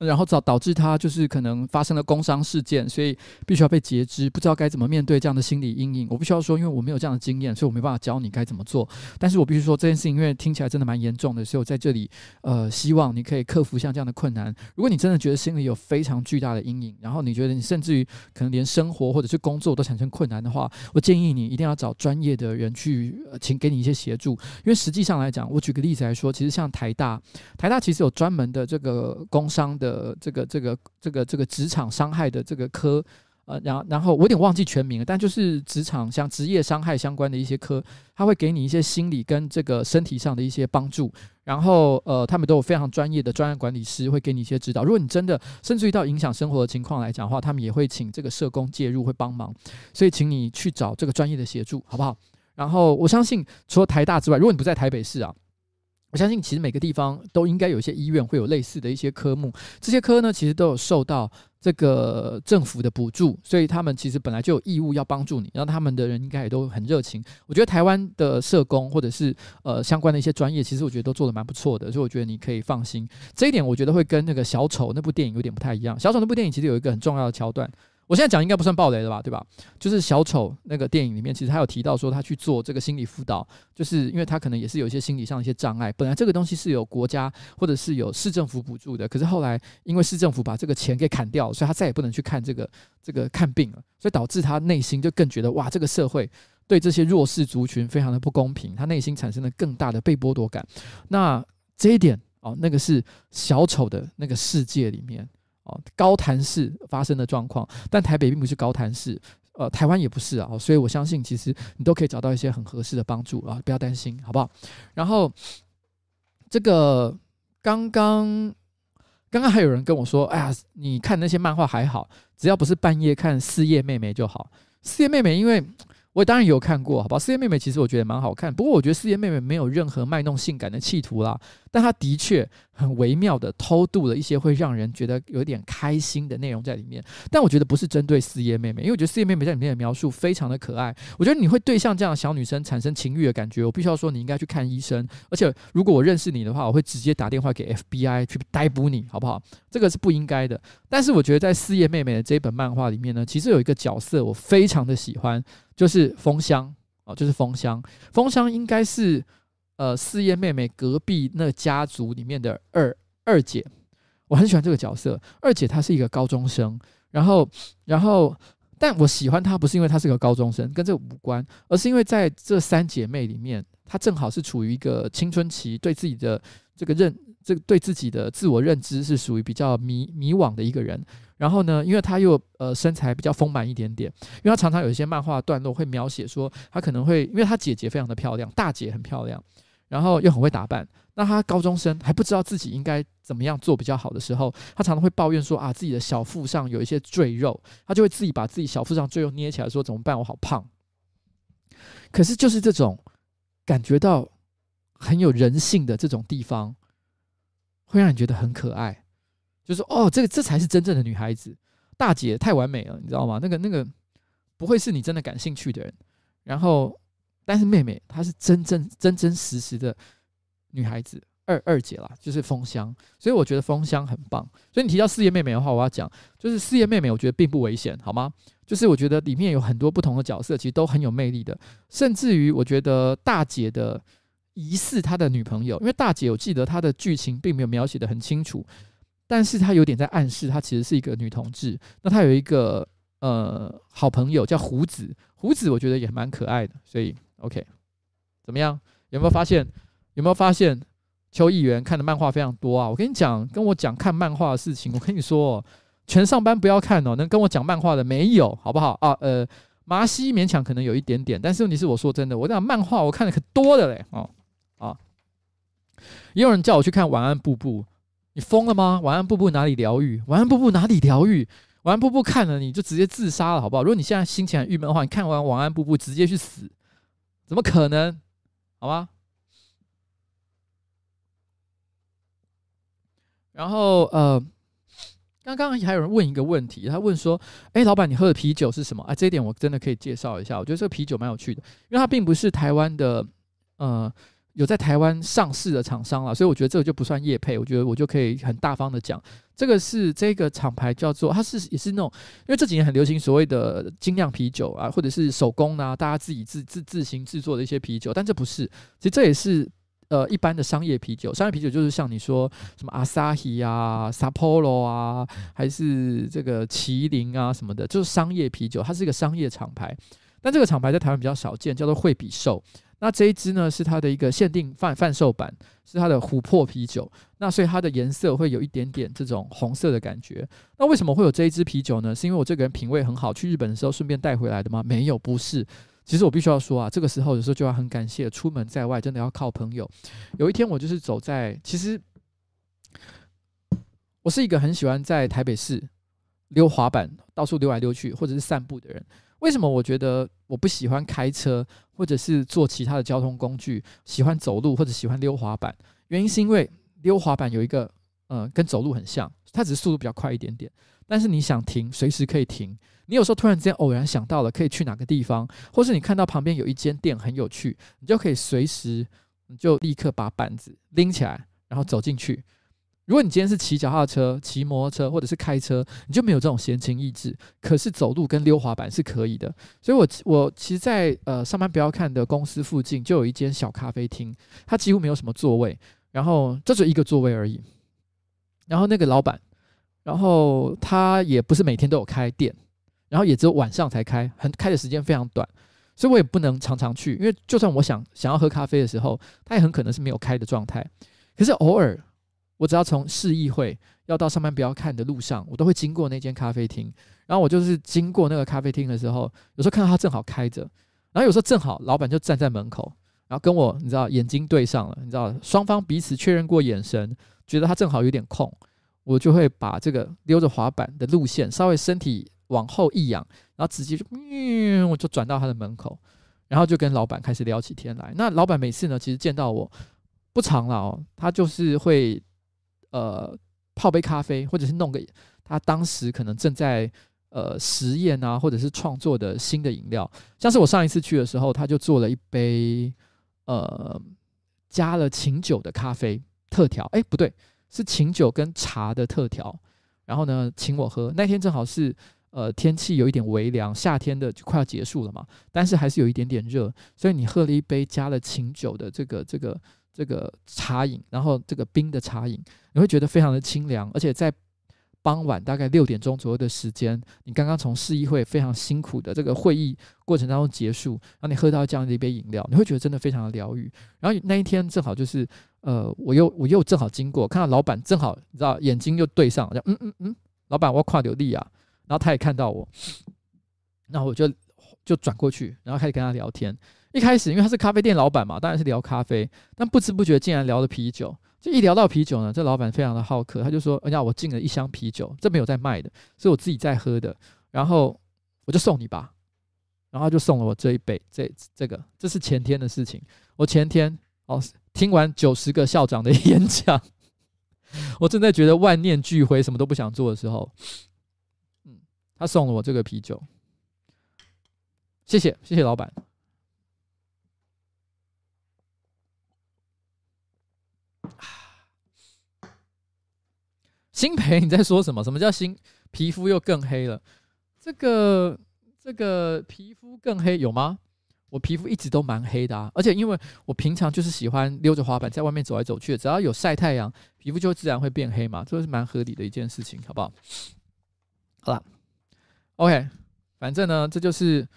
然后导导致他就是可能发生了工伤事件，所以必须要被截肢，不知道该怎么面对这样的心理阴影。我不需要说，因为我没有这样的经验，所以我没办法教你该怎么做。但是我必须说这件事情，因为听起来真的蛮严重的，所以我在这里呃，希望你可以克服像这样的困难。如果你真的觉得心里有非常巨大的阴影，然后你觉得你甚至于可能连生活或者是工作都产生困难的话，我建议你一定要找专业的人去，请给你一些协助。因为实际上来讲，我举个例子来说，其实像台大，台大其实有专门的这个工伤的。呃这个这个这个这个职场伤害的这个科。呃，然后然后我有点忘记全名了，但就是职场像职业伤害相关的一些科，他会给你一些心理跟这个身体上的一些帮助。然后呃，他们都有非常专业的专案管理师会给你一些指导。如果你真的甚至于到影响生活的情况来讲的话，他们也会请这个社工介入会帮忙。所以请你去找这个专业的协助，好不好？然后我相信除了台大之外，如果你不在台北市啊。我相信，其实每个地方都应该有一些医院会有类似的一些科目。这些科呢，其实都有受到这个政府的补助，所以他们其实本来就有义务要帮助你。然后他们的人应该也都很热情。我觉得台湾的社工或者是呃相关的一些专业，其实我觉得都做得蛮不错的，所以我觉得你可以放心。这一点我觉得会跟那个小丑那部电影有点不太一样。小丑那部电影其实有一个很重要的桥段。我现在讲应该不算暴雷了吧，对吧？就是小丑那个电影里面，其实他有提到说他去做这个心理辅导，就是因为他可能也是有一些心理上的一些障碍。本来这个东西是有国家或者是有市政府补助的，可是后来因为市政府把这个钱给砍掉，所以他再也不能去看这个这个看病了，所以导致他内心就更觉得哇，这个社会对这些弱势族群非常的不公平，他内心产生了更大的被剥夺感。那这一点哦，那个是小丑的那个世界里面。哦高谭市发生的状况，但台北并不是高谭市，呃，台湾也不是啊，所以我相信其实你都可以找到一些很合适的帮助啊，不要担心，好不好？然后这个刚刚刚刚还有人跟我说，哎呀，你看那些漫画还好，只要不是半夜看四叶妹妹就好。四叶妹妹因为。我当然有看过，好吧？四叶妹妹其实我觉得蛮好看，不过我觉得四叶妹妹没有任何卖弄性感的企图啦，但她的确很微妙的偷渡了一些会让人觉得有点开心的内容在里面。但我觉得不是针对四叶妹妹，因为我觉得四叶妹妹在里面的描述非常的可爱。我觉得你会对像这样的小女生产生情欲的感觉，我必须要说你应该去看医生。而且如果我认识你的话，我会直接打电话给 FBI 去逮捕你，好不好？这个是不应该的。但是我觉得在四叶妹妹的这一本漫画里面呢，其实有一个角色我非常的喜欢。就是风香哦，就是风香。风香应该是呃四叶妹妹隔壁那家族里面的二二姐，我很喜欢这个角色。二姐她是一个高中生，然后然后，但我喜欢她不是因为她是个高中生，跟这无关，而是因为在这三姐妹里面，她正好是处于一个青春期，对自己的这个认这个对自己的自我认知是属于比较迷迷惘的一个人。然后呢，因为他又呃身材比较丰满一点点，因为他常常有一些漫画段落会描写说他可能会，因为他姐姐非常的漂亮，大姐很漂亮，然后又很会打扮。那他高中生还不知道自己应该怎么样做比较好的时候，他常常会抱怨说啊自己的小腹上有一些赘肉，他就会自己把自己小腹上赘肉捏起来说怎么办？我好胖。可是就是这种感觉到很有人性的这种地方，会让你觉得很可爱。就是哦，这个这才是真正的女孩子，大姐太完美了，你知道吗？那个那个不会是你真的感兴趣的人。然后，但是妹妹她是真正真真实实的女孩子，二二姐啦，就是风香。所以我觉得风香很棒。所以你提到四叶妹妹的话，我要讲，就是四叶妹妹，我觉得并不危险，好吗？就是我觉得里面有很多不同的角色，其实都很有魅力的。甚至于，我觉得大姐的疑似她的女朋友，因为大姐我记得她的剧情并没有描写得很清楚。但是他有点在暗示，他其实是一个女同志。那他有一个呃好朋友叫胡子，胡子我觉得也蛮可爱的。所以 OK，怎么样？有没有发现？有没有发现？邱议员看的漫画非常多啊！我跟你讲，跟我讲看漫画的事情，我跟你说，全上班不要看哦。能跟我讲漫画的没有，好不好啊？呃，麻西勉强可能有一点点，但是问题是，我说真的，我讲漫画我看的可多的嘞哦啊！也有人叫我去看《晚安，布布》。你疯了吗？晚安，布布哪里疗愈？晚安，布布哪里疗愈？晚安，布布看了你就直接自杀了，好不好？如果你现在心情很郁闷的话，你看完晚安，布布直接去死，怎么可能？好吗？然后呃，刚刚还有人问一个问题，他问说：“哎，老板，你喝的啤酒是什么？”啊，这一点我真的可以介绍一下。我觉得这个啤酒蛮有趣的，因为它并不是台湾的，呃。有在台湾上市的厂商了，所以我觉得这个就不算业配，我觉得我就可以很大方的讲，这个是这个厂牌叫做，它是也是那种，因为这几年很流行所谓的精酿啤酒啊，或者是手工啊，大家自己自自自行制作的一些啤酒，但这不是，其实这也是呃一般的商业啤酒，商业啤酒就是像你说什么 Asahi 啊、Sapporo 啊，还是这个麒麟啊什么的，就是商业啤酒，它是一个商业厂牌，但这个厂牌在台湾比较少见，叫做惠比寿。那这一支呢是它的一个限定贩贩售版，是它的琥珀啤酒。那所以它的颜色会有一点点这种红色的感觉。那为什么会有这一支啤酒呢？是因为我这个人品味很好，去日本的时候顺便带回来的吗？没有，不是。其实我必须要说啊，这个时候有时候就要很感谢，出门在外真的要靠朋友。有一天我就是走在，其实我是一个很喜欢在台北市溜滑板、到处溜来溜去或者是散步的人。为什么我觉得我不喜欢开车，或者是坐其他的交通工具，喜欢走路或者喜欢溜滑板？原因是因为溜滑板有一个，呃，跟走路很像，它只是速度比较快一点点。但是你想停，随时可以停。你有时候突然之间偶然想到了可以去哪个地方，或是你看到旁边有一间店很有趣，你就可以随时，你就立刻把板子拎起来，然后走进去。如果你今天是骑脚踏车、骑摩托车或者是开车，你就没有这种闲情逸致。可是走路跟溜滑板是可以的。所以我，我我其实在，呃上班不要看的公司附近就有一间小咖啡厅，它几乎没有什么座位，然后这只有一个座位而已。然后那个老板，然后他也不是每天都有开店，然后也只有晚上才开，很开的时间非常短，所以我也不能常常去，因为就算我想想要喝咖啡的时候，他也很可能是没有开的状态。可是偶尔。我只要从市议会要到上班不要看的路上，我都会经过那间咖啡厅。然后我就是经过那个咖啡厅的时候，有时候看到他正好开着，然后有时候正好老板就站在门口，然后跟我你知道眼睛对上了，你知道双方彼此确认过眼神，觉得他正好有点空，我就会把这个溜着滑板的路线稍微身体往后一仰，然后直接就嗯，我就转到他的门口，然后就跟老板开始聊起天来。那老板每次呢，其实见到我不常了哦，他就是会。呃，泡杯咖啡，或者是弄个他当时可能正在呃实验啊，或者是创作的新的饮料。像是我上一次去的时候，他就做了一杯呃加了琴酒的咖啡特调。哎，不对，是琴酒跟茶的特调。然后呢，请我喝。那天正好是呃天气有一点微凉，夏天的就快要结束了嘛，但是还是有一点点热，所以你喝了一杯加了琴酒的这个这个。这个茶饮，然后这个冰的茶饮，你会觉得非常的清凉，而且在傍晚大概六点钟左右的时间，你刚刚从市议会非常辛苦的这个会议过程当中结束，然后你喝到这样的一杯饮料，你会觉得真的非常的疗愈。然后那一天正好就是，呃，我又我又正好经过，看到老板正好你知道眼睛又对上，就嗯嗯嗯，老板我要跨流利啊，然后他也看到我，然后我就就转过去，然后开始跟他聊天。一开始，因为他是咖啡店老板嘛，当然是聊咖啡。但不知不觉竟然聊了啤酒。就一聊到啤酒呢，这老板非常的好客，他就说：“哎呀，我进了一箱啤酒，这没有在卖的，是我自己在喝的。然后我就送你吧。”然后就送了我这一杯。这这个这是前天的事情。我前天哦，听完九十个校长的 演讲，我正在觉得万念俱灰，什么都不想做的时候，嗯，他送了我这个啤酒。谢谢，谢谢老板。新培，你在说什么？什么叫新皮肤又更黑了？这个这个皮肤更黑有吗？我皮肤一直都蛮黑的啊，而且因为我平常就是喜欢溜着滑板在外面走来走去，只要有晒太阳，皮肤就自然会变黑嘛，这是蛮合理的一件事情，好不好？好了，OK，反正呢，这就是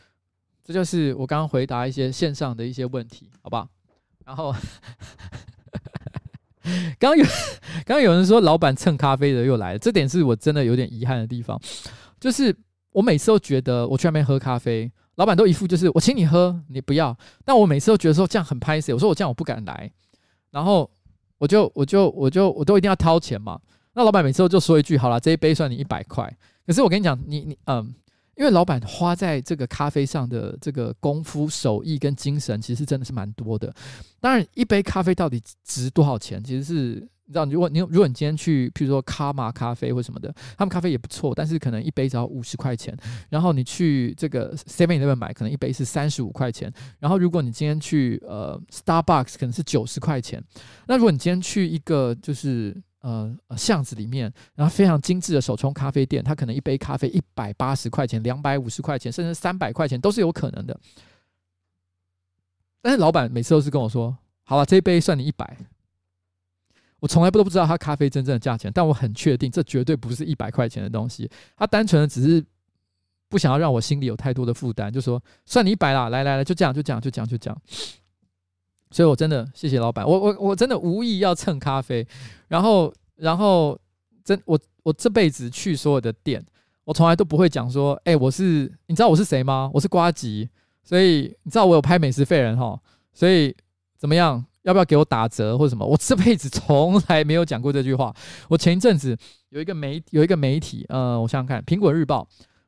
这就是我刚刚回答一些线上的一些问题，好不好？然后。刚刚有，刚刚有人说老板蹭咖啡的又来了，这点是我真的有点遗憾的地方。就是我每次都觉得我去那边喝咖啡，老板都一副就是我请你喝，你不要。但我每次都觉得说这样很拍谢，我说我这样我不敢来，然后我就我就我就我都一定要掏钱嘛。那老板每次都就说一句好了，这一杯算你一百块。可是我跟你讲，你你嗯。因为老板花在这个咖啡上的这个功夫、手艺跟精神，其实真的是蛮多的。当然，一杯咖啡到底值多少钱，其实是你知道，如果你如果你今天去，譬如说卡玛咖啡或什么的，他们咖啡也不错，但是可能一杯只要五十块钱。然后你去这个 Seven Eleven 买，可能一杯是三十五块钱。然后如果你今天去呃 Starbucks，可能是九十块钱。那如果你今天去一个就是。呃，巷子里面，然后非常精致的手冲咖啡店，它可能一杯咖啡一百八十块钱、两百五十块钱，甚至三百块钱都是有可能的。但是老板每次都是跟我说：“好了，这一杯算你一百。”我从来不都不知道他咖啡真正的价钱，但我很确定这绝对不是一百块钱的东西。他单纯的只是不想要让我心里有太多的负担，就说：“算你一百啦，来来来，就这样，就这样，就这样，就这样。”所以我真的谢谢老板，我我我真的无意要蹭咖啡，然后然后真我我这辈子去所有的店，我从来都不会讲说，哎、我是你知道我是谁吗？我是瓜吉，所以你知道我有拍美食废人哈，所以怎么样？要不要给我打折或者什么？我这辈子从来没有讲过这句话。我前一阵子有一个媒有一个媒体，呃，我想想看，苹果日报。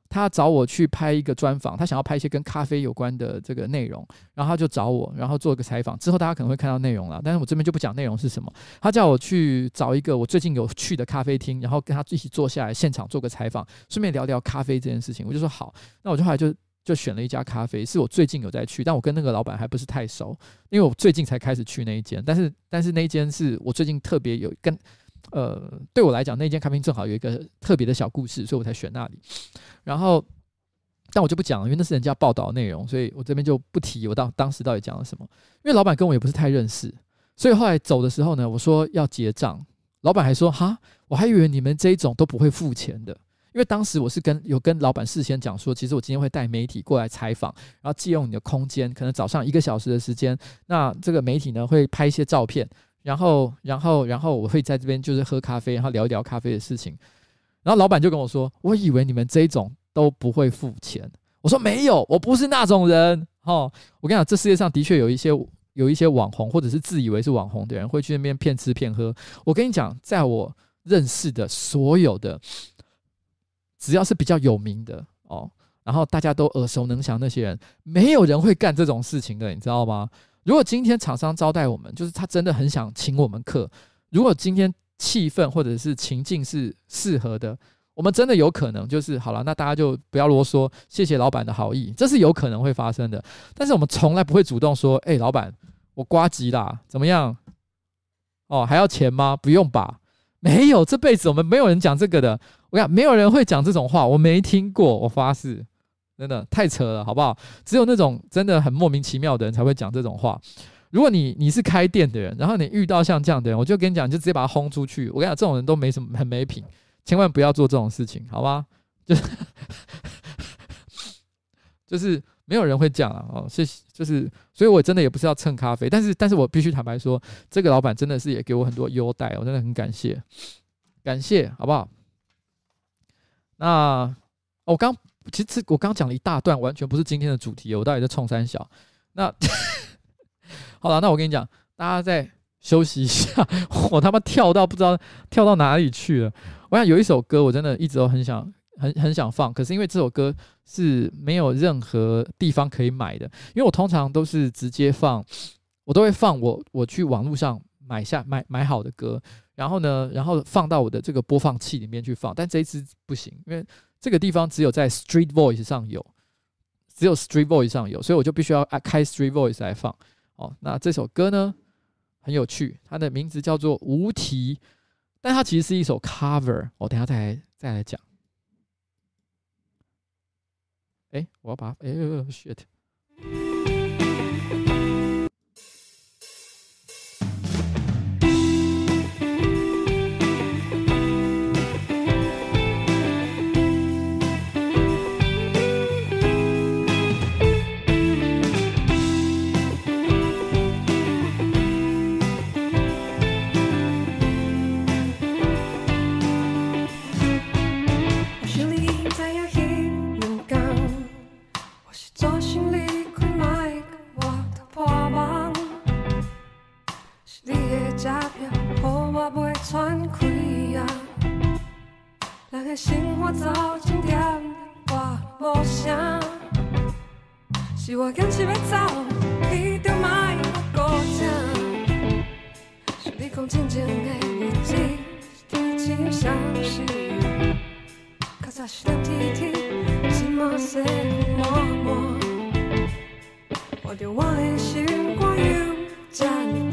他找我去拍一个专访，他想要拍一些跟咖啡有关的这个内容，然后他就找我，然后做个采访。之后大家可能会看到内容了，但是我这边就不讲内容是什么。他叫我去找一个我最近有去的咖啡厅，然后跟他一起坐下来现场做个采访，顺便聊聊咖啡这件事情。我就说好，那我就后来就就选了一家咖啡，是我最近有在去，但我跟那个老板还不是太熟，因为我最近才开始去那一间，但是但是那一间是我最近特别有跟。呃，对我来讲，那间咖啡厅正好有一个特别的小故事，所以我才选那里。然后，但我就不讲了，因为那是人家报道内容，所以我这边就不提我当当时到底讲了什么。因为老板跟我也不是太认识，所以后来走的时候呢，我说要结账，老板还说哈，我还以为你们这一种都不会付钱的，因为当时我是跟有跟老板事先讲说，其实我今天会带媒体过来采访，然后借用你的空间，可能早上一个小时的时间，那这个媒体呢会拍一些照片。然后，然后，然后我会在这边就是喝咖啡，然后聊一聊咖啡的事情。然后老板就跟我说：“我以为你们这种都不会付钱。”我说：“没有，我不是那种人。”哦，我跟你讲，这世界上的确有一些有一些网红，或者是自以为是网红的人，会去那边骗吃骗喝。我跟你讲，在我认识的所有的，只要是比较有名的哦，然后大家都耳熟能详那些人，没有人会干这种事情的，你知道吗？如果今天厂商招待我们，就是他真的很想请我们客。如果今天气氛或者是情境是适合的，我们真的有可能就是好了。那大家就不要啰嗦，谢谢老板的好意，这是有可能会发生的。但是我们从来不会主动说：“哎，老板，我呱吉啦，怎么样？哦，还要钱吗？不用吧？没有，这辈子我们没有人讲这个的。我讲，没有人会讲这种话，我没听过，我发誓。”真的太扯了，好不好？只有那种真的很莫名其妙的人才会讲这种话。如果你你是开店的人，然后你遇到像这样的人，我就跟你讲，就直接把他轰出去。我跟你讲，这种人都没什么，很没品，千万不要做这种事情，好吧？就是就是没有人会讲啊，哦，谢谢。就是，所以我真的也不是要蹭咖啡，但是但是我必须坦白说，这个老板真的是也给我很多优待，我真的很感谢，感谢，好不好？那我刚。其实我刚讲了一大段，完全不是今天的主题。我到底在冲三小？那 好了，那我跟你讲，大家再休息一下。我他妈跳到不知道跳到哪里去了。我想有一首歌，我真的一直都很想很很想放，可是因为这首歌是没有任何地方可以买的，因为我通常都是直接放，我都会放我我去网络上买下买买好的歌，然后呢，然后放到我的这个播放器里面去放。但这一次不行，因为。这个地方只有在 Street Voice 上有，只有 Street Voice 上有，所以我就必须要开 Street Voice 来放。哦，那这首歌呢，很有趣，它的名字叫做《无题》，但它其实是一首 cover。我等下再来再来讲。哎，我要把哎 shit。也袂喘气啊！人的生活走景点，我无声。是我坚持要走，彼条歹路过程。想你讲真情的日子，天晴消息。可是两天天寂寞寂寞，换着我的心肝又怎呢？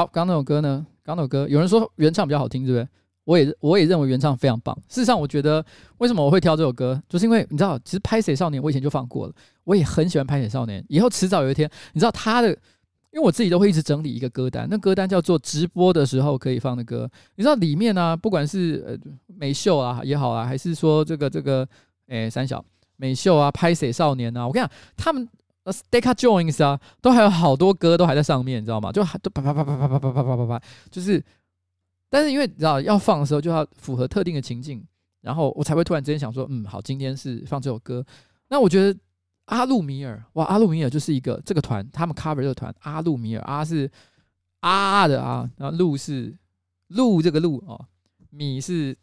好，刚那首歌呢？刚那首歌，有人说原唱比较好听，对不对？我也我也认为原唱非常棒。事实上，我觉得为什么我会挑这首歌，就是因为你知道，其实《拍谢少年》我以前就放过了，我也很喜欢《拍谢少年》。以后迟早有一天，你知道他的，因为我自己都会一直整理一个歌单，那歌单叫做直播的时候可以放的歌。你知道里面呢、不管是呃美秀啊也好啊，还是说这个这个诶三小美秀啊，《拍谢少年》啊，我跟你讲，他们。呃，Deca Joins 啊，都还有好多歌都还在上面，你知道吗？就还都啪啪啪啪啪啪啪啪啪啪啪，就是，但是因为你知道要放的时候就要符合特定的情境，然后我才会突然之间想说，嗯，好，今天是放这首歌。那我觉得阿路米尔，哇，阿路米尔就是一个这个团，他们 cover 这个团，阿路米尔，阿是啊的啊，然后路是路这个路哦，米是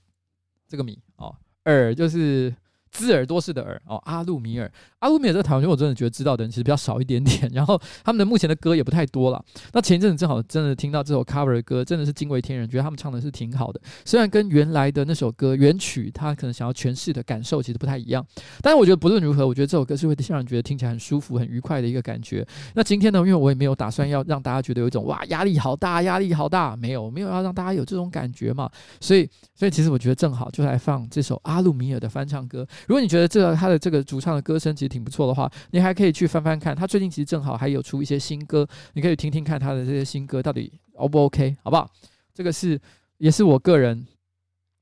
这个米哦，尔就是。兹尔多式的尔哦，阿路米尔，阿路米尔这个团，我真的觉得知道的人其实比较少一点点。然后他们的目前的歌也不太多了。那前一阵子正好真的听到这首 cover 的歌，真的是惊为天人，觉得他们唱的是挺好的。虽然跟原来的那首歌原曲，他可能想要诠释的感受其实不太一样，但是我觉得不论如何，我觉得这首歌是会让人觉得听起来很舒服、很愉快的一个感觉。那今天呢，因为我也没有打算要让大家觉得有一种哇压力好大、压力好大，没有没有要让大家有这种感觉嘛。所以所以其实我觉得正好就来放这首阿路米尔的翻唱歌。如果你觉得这个他的这个主唱的歌声其实挺不错的话，你还可以去翻翻看，他最近其实正好还有出一些新歌，你可以听听看他的这些新歌到底 O 不 OK，好不好？这个是也是我个人，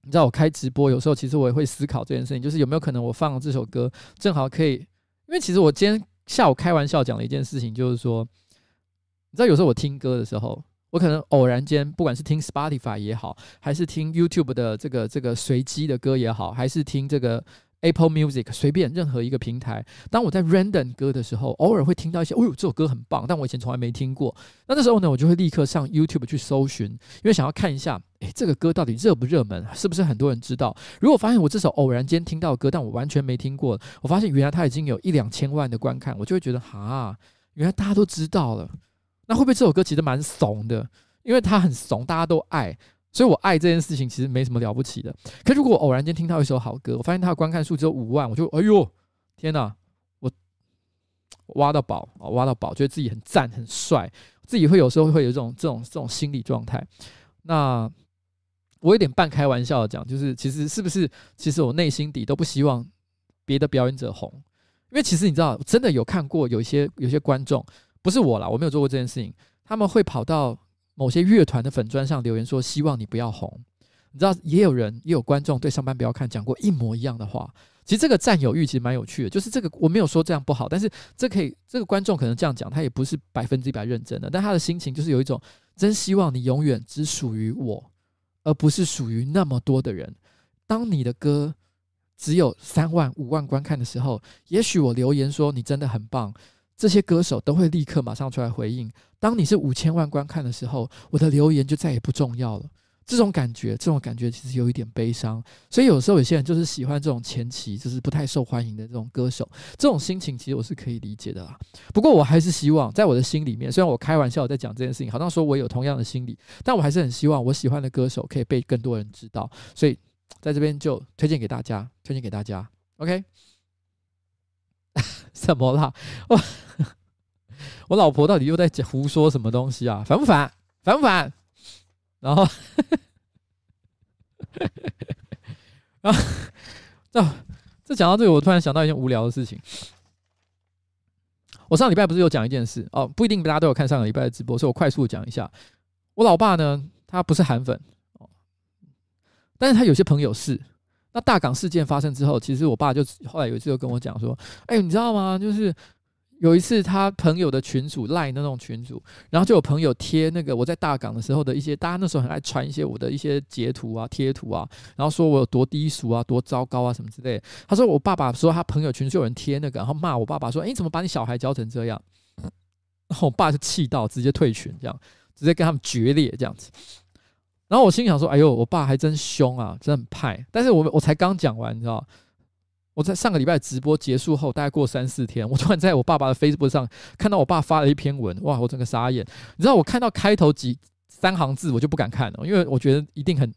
你知道我开直播有时候其实我也会思考这件事情，就是有没有可能我放这首歌正好可以，因为其实我今天下午开玩笑讲了一件事情，就是说，你知道有时候我听歌的时候，我可能偶然间不管是听 Spotify 也好，还是听 YouTube 的这个这个随机的歌也好，还是听这个。Apple Music，随便任何一个平台。当我在 random 歌的时候，偶尔会听到一些，哦呦，这首歌很棒，但我以前从来没听过。那这时候呢，我就会立刻上 YouTube 去搜寻，因为想要看一下，诶，这个歌到底热不热门，是不是很多人知道？如果发现我这首偶然间听到的歌，但我完全没听过，我发现原来它已经有一两千万的观看，我就会觉得，哈，原来大家都知道了。那会不会这首歌其实蛮怂的？因为它很怂，大家都爱，所以我爱这件事情其实没什么了不起的。可如果我偶然间听到一首好歌，我发现它的观看数只有五万，我就哎呦天哪，我挖到宝啊，挖到宝，觉得自己很赞很帅，自己会有时候会有这种这种这种心理状态。那我有点半开玩笑的讲，就是其实是不是，其实我内心底都不希望别的表演者红，因为其实你知道，真的有看过有一些有些观众，不是我啦，我没有做过这件事情，他们会跑到。某些乐团的粉专上留言说：“希望你不要红。”你知道，也有人也有观众对上班不要看讲过一模一样的话。其实这个占有欲其实蛮有趣的，就是这个我没有说这样不好，但是这可以这个观众可能这样讲，他也不是百分之一百认真的，但他的心情就是有一种真希望你永远只属于我，而不是属于那么多的人。当你的歌只有三万五万观看的时候，也许我留言说你真的很棒。这些歌手都会立刻马上出来回应。当你是五千万观看的时候，我的留言就再也不重要了。这种感觉，这种感觉其实有一点悲伤。所以有时候有些人就是喜欢这种前期就是不太受欢迎的这种歌手，这种心情其实我是可以理解的啦。不过我还是希望，在我的心里面，虽然我开玩笑在讲这件事情，好像说我有同样的心理，但我还是很希望我喜欢的歌手可以被更多人知道。所以在这边就推荐给大家，推荐给大家。OK。怎么啦？我 我老婆到底又在胡说什么东西啊？烦不烦？烦不烦？然后，然后，这这讲到这个，我突然想到一件无聊的事情。我上礼拜不是有讲一件事哦，不一定大家都有看上个礼拜的直播，所以我快速讲一下。我老爸呢，他不是韩粉哦，但是他有些朋友是。那大港事件发生之后，其实我爸就后来有一次就跟我讲说：“哎，你知道吗？就是有一次他朋友的群主赖那种群主，然后就有朋友贴那个我在大港的时候的一些，大家那时候很爱传一些我的一些截图啊、贴图啊，然后说我有多低俗啊、多糟糕啊什么之类的。他说我爸爸说他朋友群就有人贴那个，然后骂我爸爸说：‘哎，怎么把你小孩教成这样？’然后我爸就气到直接退群，这样直接跟他们决裂这样子。”然后我心想说：“哎呦，我爸还真凶啊，真很派。”但是我我才刚讲完，你知道，我在上个礼拜直播结束后，大概过三四天，我突然在我爸爸的 Facebook 上看到我爸发了一篇文，哇，我整个傻眼。你知道，我看到开头几三行字，我就不敢看了，因为我觉得一定很，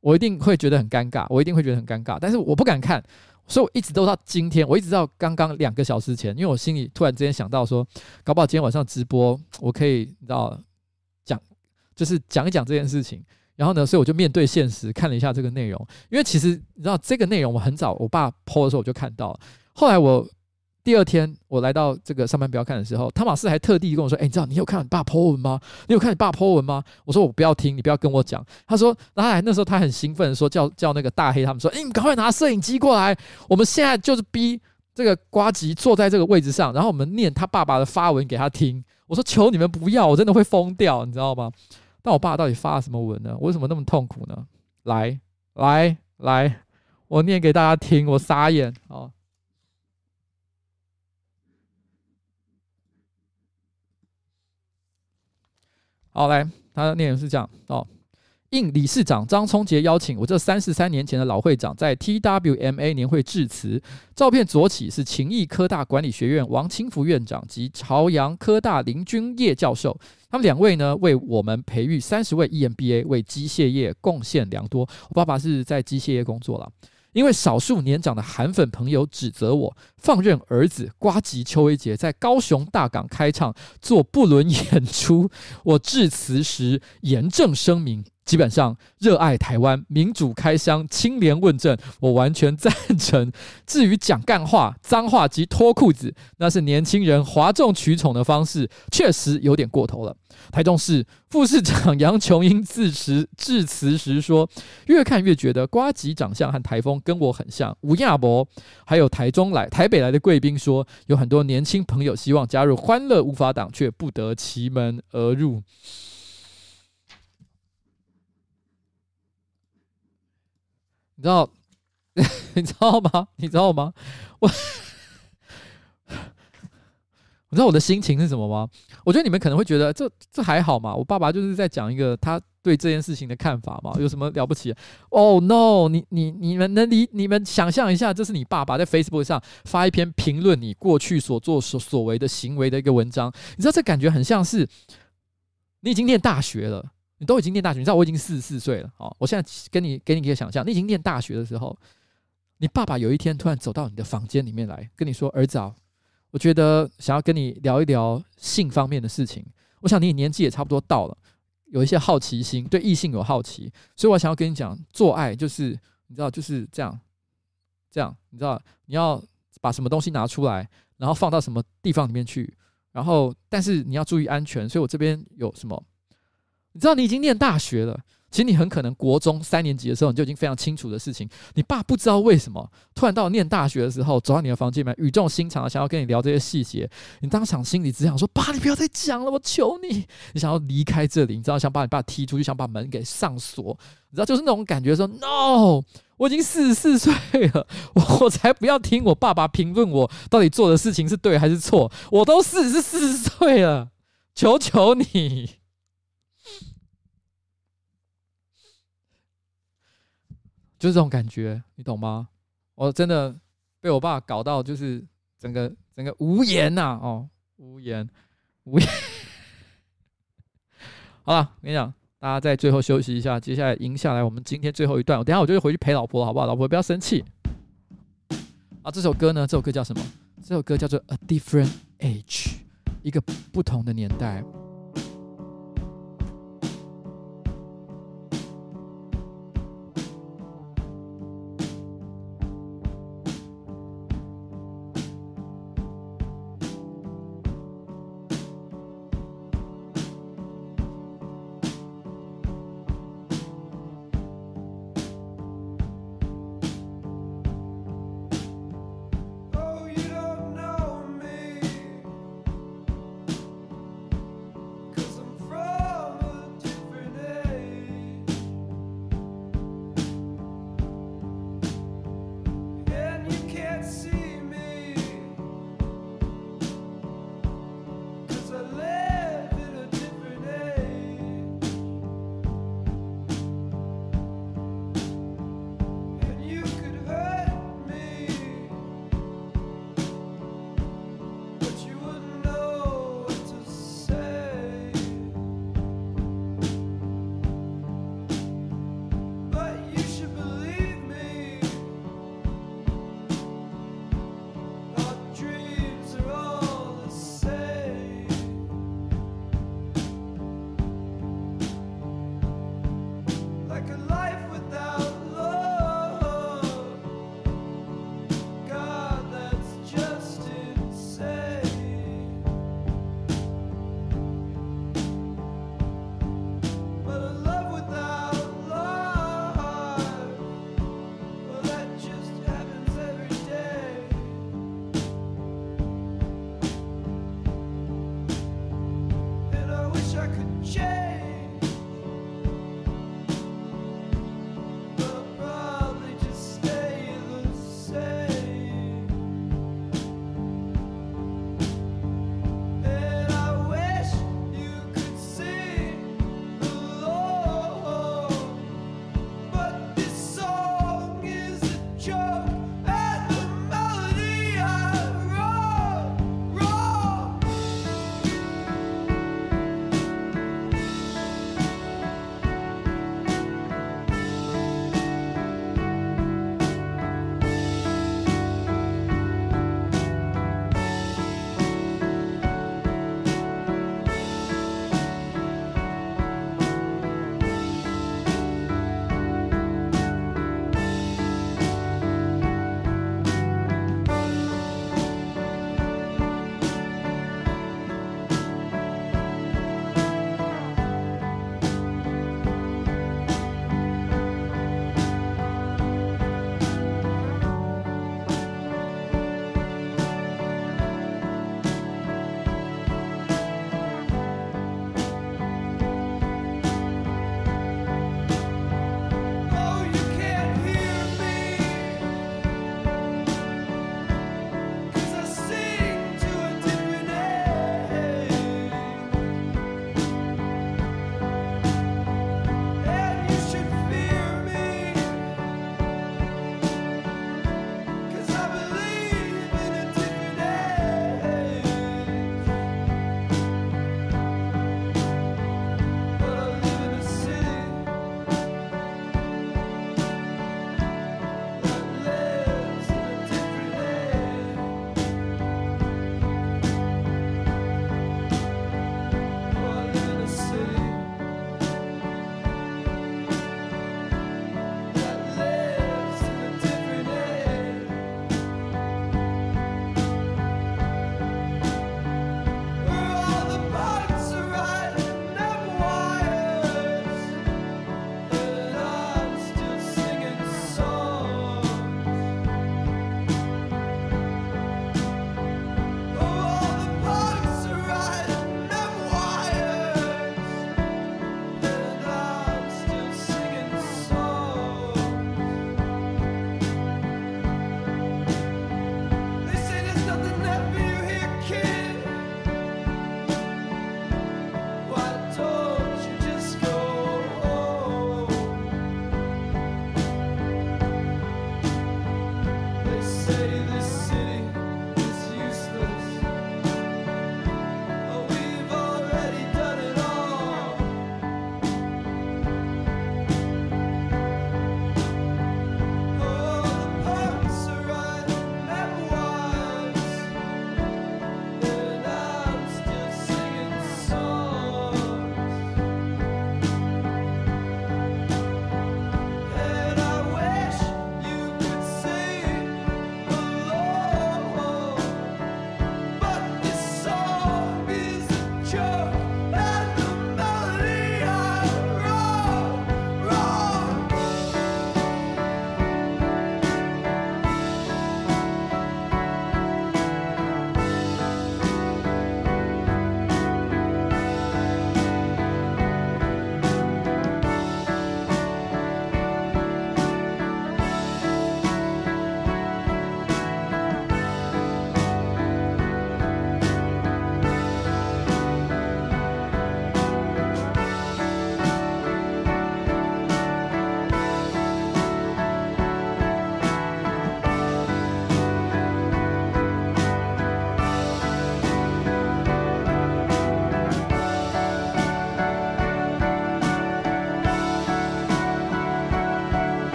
我一定会觉得很尴尬，我一定会觉得很尴尬。但是我不敢看，所以我一直都到今天，我一直到刚刚两个小时前，因为我心里突然之间想到说，搞不好今天晚上直播，我可以你知道讲，就是讲一讲这件事情。然后呢，所以我就面对现实看了一下这个内容，因为其实你知道这个内容我很早我爸 po 的时候我就看到了。后来我第二天我来到这个上班不要看的时候，汤马斯还特地跟我说：“哎，你知道你有看你爸 po 文吗？你有看你爸 po 文吗？”我说：“我不要听，你不要跟我讲。”他说：“然后还那时候他很兴奋说叫叫那个大黑他们说：‘哎，你赶快拿摄影机过来，我们现在就是逼这个瓜吉坐在这个位置上，然后我们念他爸爸的发文给他听。’我说：‘求你们不要，我真的会疯掉，你知道吗？’”但我爸到底发了什么文呢？我为什么那么痛苦呢？来来来，我念给大家听，我傻眼哦。好，来，他的念是这样哦。应理事长张聪杰邀请，我这三十三年前的老会长在 TWMA 年会致辞。照片左起是勤益科大管理学院王清福院长及朝阳科大林君业教授。他们两位呢，为我们培育三十位 EMBA，为机械业贡献良多。我爸爸是在机械业工作了。因为少数年长的韩粉朋友指责我放任儿子瓜吉邱威杰在高雄大港开唱做不伦演出，我致辞时严正声明。基本上热爱台湾民主开箱清廉问政，我完全赞成。至于讲干话、脏话及脱裤子，那是年轻人哗众取宠的方式，确实有点过头了。台中市副市长杨琼英致辞致辞时说：“越看越觉得瓜吉长相和台风跟我很像。”吴亚博还有台中来、台北来的贵宾说：“有很多年轻朋友希望加入欢乐无法党，却不得其门而入。”你知道，你知道吗？你知道吗？我，你知道我的心情是什么吗？我觉得你们可能会觉得这这还好嘛。我爸爸就是在讲一个他对这件事情的看法嘛，有什么了不起？Oh no！你你你们能理？你们想象一下，这是你爸爸在 Facebook 上发一篇评论你过去所做所所为的行为的一个文章。你知道这感觉很像是你已经念大学了。你都已经念大学，你知道我已经四十四岁了哦。我现在跟你给你一个想象，你已经念大学的时候，你爸爸有一天突然走到你的房间里面来，跟你说：“儿子啊，我觉得想要跟你聊一聊性方面的事情。我想你年纪也差不多到了，有一些好奇心，对异性有好奇，所以我想要跟你讲，做爱就是你知道就是这样，这样你知道你要把什么东西拿出来，然后放到什么地方里面去，然后但是你要注意安全，所以我这边有什么。”你知道你已经念大学了，其实你很可能国中三年级的时候你就已经非常清楚的事情。你爸不知道为什么突然到念大学的时候走到你的房间里面，语重心长的想要跟你聊这些细节。你当场心里只想说：“爸，你不要再讲了，我求你。”你想要离开这里，你知道想把你爸踢出去，想把门给上锁。你知道就是那种感觉说：“No，我已经四十四岁了，我才不要听我爸爸评论我到底做的事情是对还是错。我都四十四岁了，求求你。”就是这种感觉，你懂吗？我真的被我爸搞到，就是整个整个无言呐、哦，无言无言。好了，我跟你讲，大家在最后休息一下，接下来迎下来我们今天最后一段。我等下我就会回去陪老婆，好不好？老婆不要生气。啊，这首歌呢？这首歌叫什么？这首歌叫做《A Different Age》，一个不同的年代。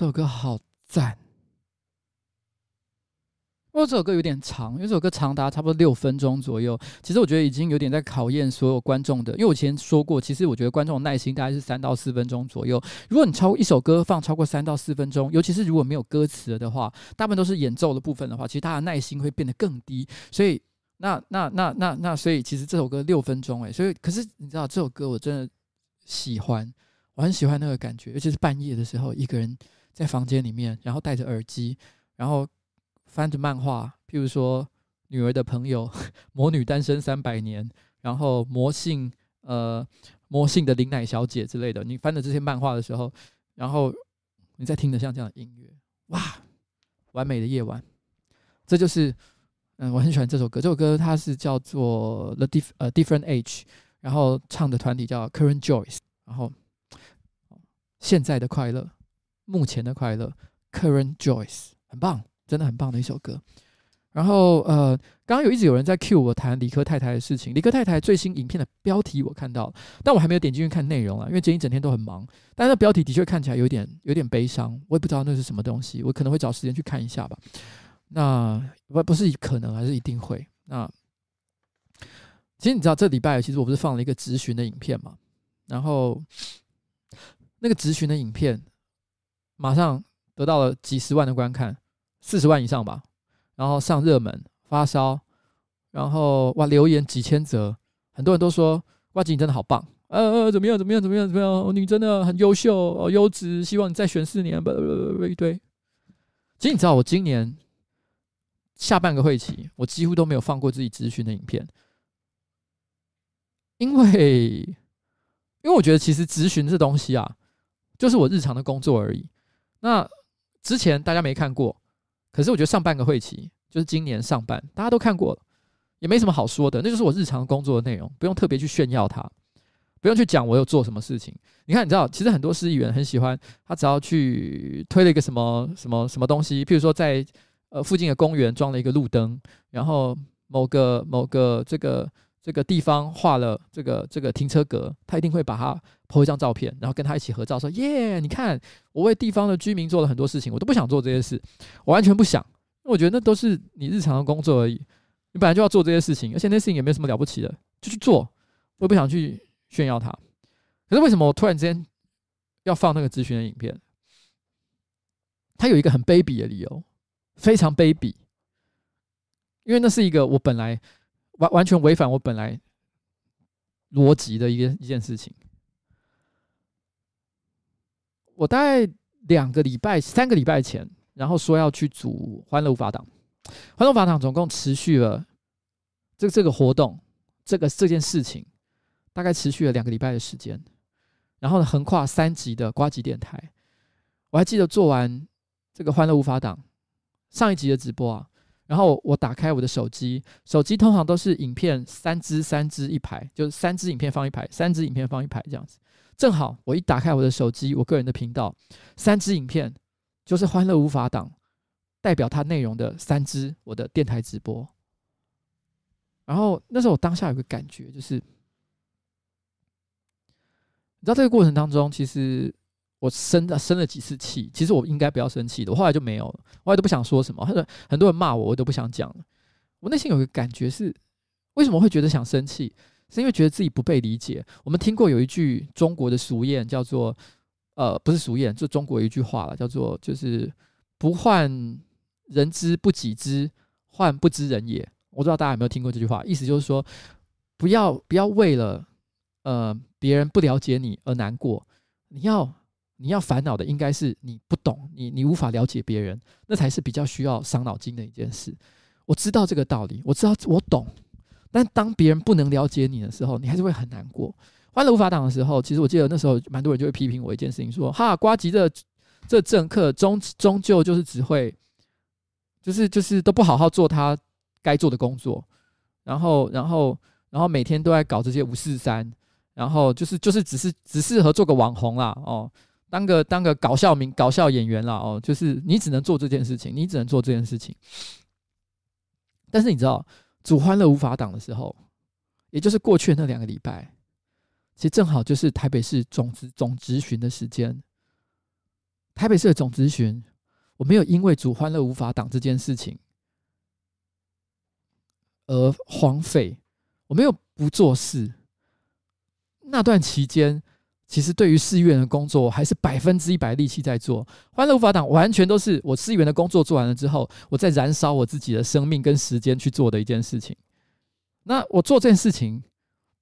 这首歌好赞。不过这首歌有点长，因为这首歌长达差不多六分钟左右。其实我觉得已经有点在考验所有观众的，因为我以前说过，其实我觉得观众的耐心大概是三到四分钟左右。如果你超一首歌放超过三到四分钟，尤其是如果没有歌词的话，大部分都是演奏的部分的话，其实他的耐心会变得更低。所以，那那那那那，所以其实这首歌六分钟，诶，所以可是你知道这首歌我真的喜欢，我很喜欢那个感觉，尤其是半夜的时候，一个人在房间里面，然后戴着耳机，然后。翻着漫画，譬如说《女儿的朋友》《魔女单身三百年》，然后魔性呃魔性的林乃小姐之类的，你翻着这些漫画的时候，然后你在听着像这样的音乐，哇，完美的夜晚，这就是嗯，我很喜欢这首歌。这首歌它是叫做 The Diff 呃 Different Age，然后唱的团体叫 Current Joyce，然后现在的快乐，目前的快乐，Current Joyce，很棒。真的很棒的一首歌，然后呃，刚刚有一直有人在 cue 我谈理科太太的事情。理科太太最新影片的标题我看到了，但我还没有点进去看内容啊，因为今天一整天都很忙。但是标题的确看起来有点有点悲伤，我也不知道那是什么东西，我可能会找时间去看一下吧。那不不是可能，还是一定会。那其实你知道，这礼拜其实我不是放了一个质询的影片嘛，然后那个质询的影片马上得到了几十万的观看。四十万以上吧，然后上热门发烧，然后哇留言几千则，很多人都说呱吉你真的好棒，呃呃怎么样怎么样怎么样怎么样，你真的很优秀哦优质，希望你再选四年，吧一堆。其实你知道我今年下半个会期，我几乎都没有放过自己咨询的影片，因为因为我觉得其实咨询这东西啊，就是我日常的工作而已。那之前大家没看过。可是我觉得上半个会期就是今年上半，大家都看过了，也没什么好说的，那就是我日常工作的内容，不用特别去炫耀它，不用去讲我有做什么事情。你看，你知道，其实很多市议员很喜欢，他只要去推了一个什么什么什么东西，譬如说在呃附近的公园装了一个路灯，然后某个某个这个。这个地方画了这个这个停车格，他一定会把它拍一张照片，然后跟他一起合照，说：“耶，你看我为地方的居民做了很多事情，我都不想做这些事，我完全不想，我觉得那都是你日常的工作而已，你本来就要做这些事情，而且那事情也没有什么了不起的，就去做，我也不想去炫耀它。可是为什么我突然之间要放那个咨询的影片？他有一个很卑鄙的理由，非常卑鄙，因为那是一个我本来。”完完全违反我本来逻辑的一个一件事情。我大概两个礼拜、三个礼拜前，然后说要去组欢乐无法党。欢乐无法党总共持续了这这个活动，这个这件事情大概持续了两个礼拜的时间。然后呢，横跨三集的瓜吉电台。我还记得做完这个欢乐无法党上一集的直播啊。然后我打开我的手机，手机通常都是影片三支三支一排，就是三支影片放一排，三支影片放一排这样子。正好我一打开我的手机，我个人的频道，三支影片就是欢乐无法挡代表它内容的三支我的电台直播。然后那时候我当下有个感觉，就是你知道这个过程当中，其实。我生了生了几次气，其实我应该不要生气的，我后来就没有了，我后来都不想说什么。很很多人骂我，我都不想讲了。我内心有个感觉是，为什么会觉得想生气？是因为觉得自己不被理解。我们听过有一句中国的俗谚，叫做“呃，不是俗谚，就中国有一句话了，叫做就是不患人之不己知，患不知人也”。我不知道大家有没有听过这句话，意思就是说，不要不要为了呃别人不了解你而难过，你要。你要烦恼的应该是你不懂，你你无法了解别人，那才是比较需要伤脑筋的一件事。我知道这个道理，我知道我懂，但当别人不能了解你的时候，你还是会很难过。欢乐无法党的时候，其实我记得那时候蛮多人就会批评我一件事情，说：“哈，瓜吉这这政客终终究就是只会，就是就是都不好好做他该做的工作，然后然后然后每天都在搞这些五四三，然后就是就是只是只适合做个网红啦，哦。”当个当个搞笑名搞笑演员啦哦，就是你只能做这件事情，你只能做这件事情。但是你知道，主欢乐无法挡的时候，也就是过去那两个礼拜，其实正好就是台北市总质总执询的时间。台北市的总执询，我没有因为主欢乐无法挡这件事情而荒废，我没有不做事。那段期间，其实对于市议员的工作，还是百分之一百力气在做。欢乐无法挡，完全都是我市议员的工作做完了之后，我在燃烧我自己的生命跟时间去做的一件事情。那我做这件事情，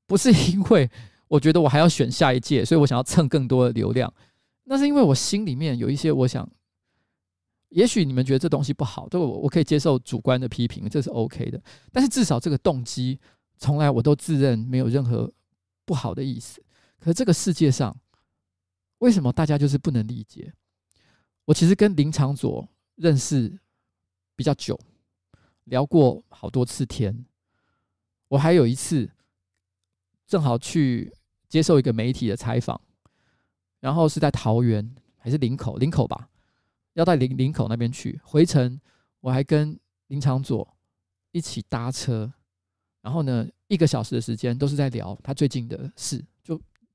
不是因为我觉得我还要选下一届，所以我想要蹭更多的流量。那是因为我心里面有一些，我想，也许你们觉得这东西不好，对我我可以接受主观的批评，这是 OK 的。但是至少这个动机，从来我都自认没有任何不好的意思。可这个世界上，为什么大家就是不能理解？我其实跟林长佐认识比较久，聊过好多次天。我还有一次，正好去接受一个媒体的采访。然后是在桃园还是林口？林口吧，要到林林口那边去。回程我还跟林长佐一起搭车，然后呢，一个小时的时间都是在聊他最近的事，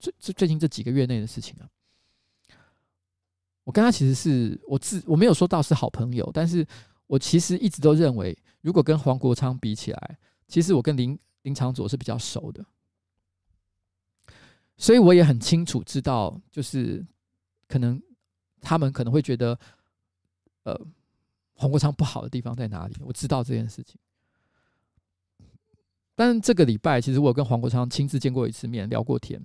最最最近这几个月内的事情啊。我跟他其实是我自我没有说到是好朋友，但是我其实一直都认为，如果跟黄国昌比起来，其实我跟林林长佐是比较熟的。所以我也很清楚知道，就是可能他们可能会觉得，呃，黄国昌不好的地方在哪里？我知道这件事情。但这个礼拜，其实我跟黄国昌亲自见过一次面，聊过天。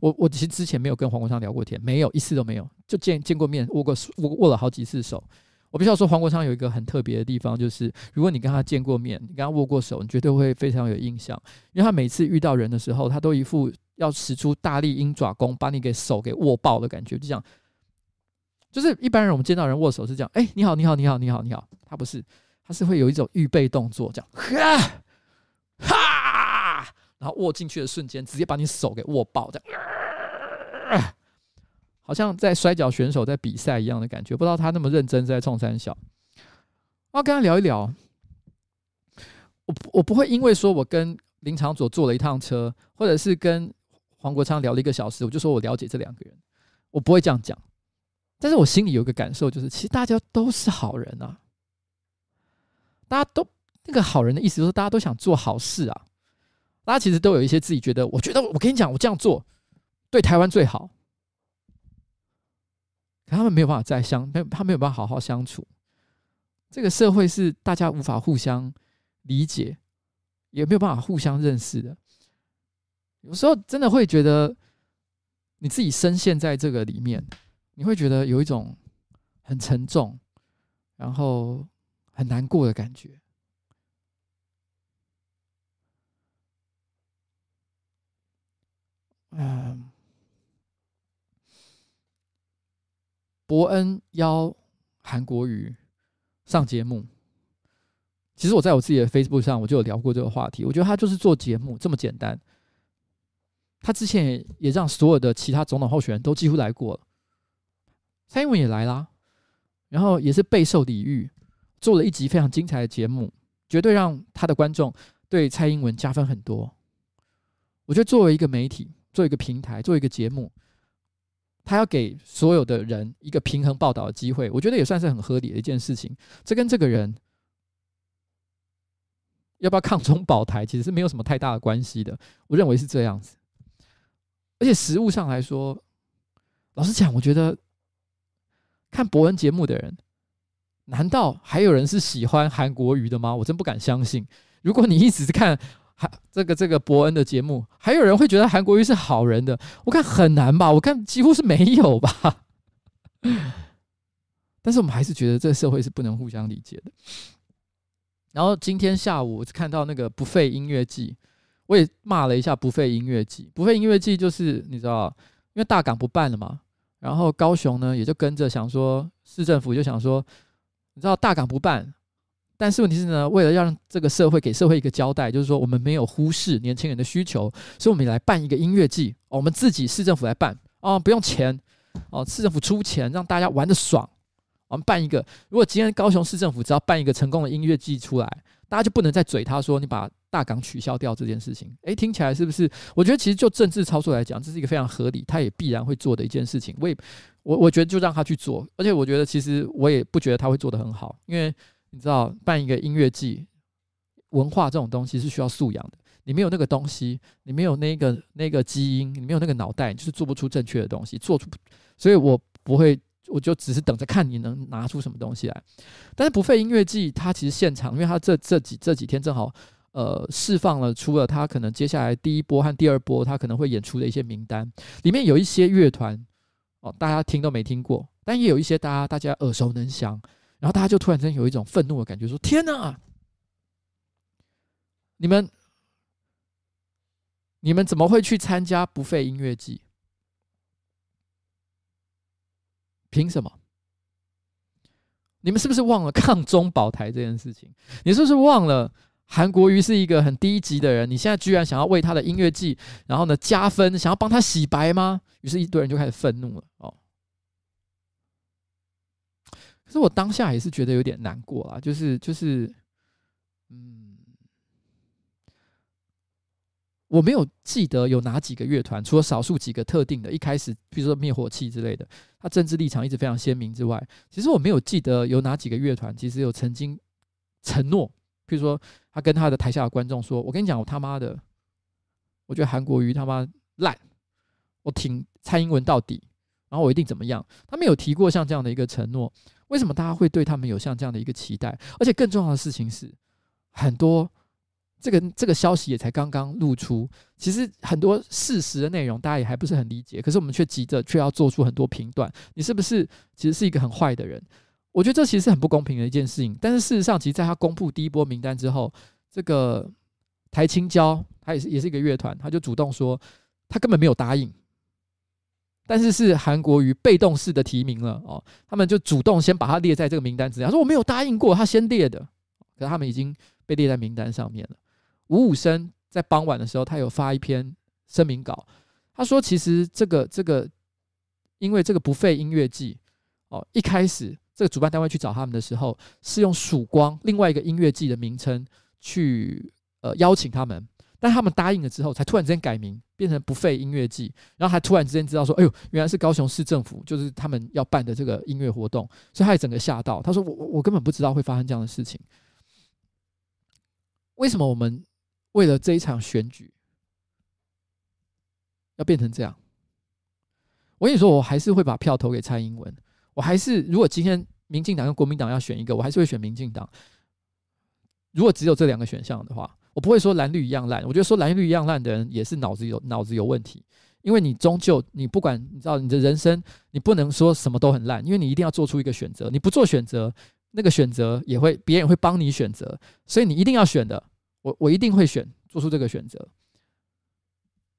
我我其实之前没有跟黄国昌聊过天，没有一次都没有，就见见过面，握过握握了好几次手。我必须要说，黄国昌有一个很特别的地方，就是如果你跟他见过面，你跟他握过手，你绝对会非常有印象，因为他每次遇到人的时候，他都一副。要使出大力鹰爪功，把你给手给握爆的感觉，就这样。就是一般人我们见到人握手是这样，哎，你好，你好，你好，你好，你好。他不是，他是会有一种预备动作，这样，哈，哈，然后握进去的瞬间，直接把你手给握爆，这样，好像在摔跤选手在比赛一样的感觉。不知道他那么认真在冲三小。我要跟他聊一聊，我我不会因为说我跟林长佐坐了一趟车，或者是跟黄国昌聊了一个小时，我就说我了解这两个人，我不会这样讲。但是我心里有一个感受，就是其实大家都是好人啊，大家都那个好人的意思就是大家都想做好事啊，大家其实都有一些自己觉得，我觉得我跟你讲，我这样做对台湾最好，可他们没有办法再相，没他没有办法好好相处。这个社会是大家无法互相理解，也没有办法互相认识的。有时候真的会觉得，你自己深陷在这个里面，你会觉得有一种很沉重，然后很难过的感觉。嗯，伯恩邀韩国瑜上节目，其实我在我自己的 Facebook 上我就有聊过这个话题。我觉得他就是做节目这么简单。他之前也也让所有的其他总统候选人都几乎来过了，蔡英文也来啦，然后也是备受礼遇，做了一集非常精彩的节目，绝对让他的观众对蔡英文加分很多。我觉得作为一个媒体，做一个平台，做一个节目，他要给所有的人一个平衡报道的机会，我觉得也算是很合理的一件事情。这跟这个人要不要抗中保台，其实是没有什么太大的关系的。我认为是这样子。而且实物上来说，老实讲，我觉得看博文节目的人，难道还有人是喜欢韩国瑜的吗？我真不敢相信。如果你一直看还这个这个伯恩的节目，还有人会觉得韩国瑜是好人的？我看很难吧，我看几乎是没有吧。但是我们还是觉得这个社会是不能互相理解的。然后今天下午看到那个不费音乐季。我也骂了一下不费音乐季，不费音乐季就是你知道，因为大港不办了嘛，然后高雄呢也就跟着想说，市政府就想说，你知道大港不办，但是问题是呢，为了让这个社会给社会一个交代，就是说我们没有忽视年轻人的需求，所以我们来办一个音乐季，我们自己市政府来办，哦，不用钱，哦，市政府出钱让大家玩得爽，我们办一个，如果今天高雄市政府只要办一个成功的音乐季出来，大家就不能再嘴他说你把。大港取消掉这件事情。诶，听起来是不是？我觉得其实就政治操作来讲，这是一个非常合理，他也必然会做的一件事情。我也我我觉得就让他去做，而且我觉得其实我也不觉得他会做得很好，因为你知道办一个音乐季，文化这种东西是需要素养的。你没有那个东西，你没有那个那个基因，你没有那个脑袋，你就是做不出正确的东西，做出。所以我不会，我就只是等着看你能拿出什么东西来。但是不费音乐季，它其实现场，因为它这这几这几天正好呃释放了，出了他可能接下来第一波和第二波，他可能会演出的一些名单，里面有一些乐团哦，大家听都没听过，但也有一些大家大家耳熟能详，然后大家就突然间有一种愤怒的感觉，说：天哪，你们！你们怎么会去参加不费音乐季？凭什么？你们是不是忘了抗中保台这件事情？你是不是忘了韩国瑜是一个很低级的人？你现在居然想要为他的音乐季，然后呢加分，想要帮他洗白吗？于是，一堆人就开始愤怒了。哦，是我当下也是觉得有点难过啊，就是就是，嗯。我没有记得有哪几个乐团，除了少数几个特定的，一开始比如说灭火器之类的，他政治立场一直非常鲜明之外，其实我没有记得有哪几个乐团其实有曾经承诺，譬如说他跟他的台下的观众说：“我跟你讲，我他妈的，我觉得韩国瑜他妈烂，我挺蔡英文到底，然后我一定怎么样。”他没有提过像这样的一个承诺，为什么大家会对他们有像这样的一个期待？而且更重要的事情是，很多。这个这个消息也才刚刚露出，其实很多事实的内容大家也还不是很理解，可是我们却急着却要做出很多评断。你是不是其实是一个很坏的人？我觉得这其实是很不公平的一件事情。但是事实上，其实在他公布第一波名单之后，这个台青交他也是也是一个乐团，他就主动说他根本没有答应，但是是韩国瑜被动式的提名了哦，他们就主动先把他列在这个名单之内，他说我没有答应过，他先列的，可是他们已经被列在名单上面了。五五声在傍晚的时候，他有发一篇声明稿。他说：“其实这个这个，因为这个不费音乐季哦，一开始这个主办单位去找他们的时候，是用曙光另外一个音乐季的名称去呃邀请他们，但他们答应了之后，才突然之间改名，变成不费音乐季，然后还突然之间知道说，哎呦，原来是高雄市政府就是他们要办的这个音乐活动，所以他也整个吓到。他说：我我我根本不知道会发生这样的事情，为什么我们？”为了这一场选举，要变成这样，我跟你说，我还是会把票投给蔡英文。我还是，如果今天民进党跟国民党要选一个，我还是会选民进党。如果只有这两个选项的话，我不会说蓝绿一样烂。我觉得说蓝绿一样烂的人也是脑子有脑子有问题，因为你终究你不管你知道你的人生，你不能说什么都很烂，因为你一定要做出一个选择。你不做选择，那个选择也会别人会帮你选择，所以你一定要选的。我我一定会选做出这个选择，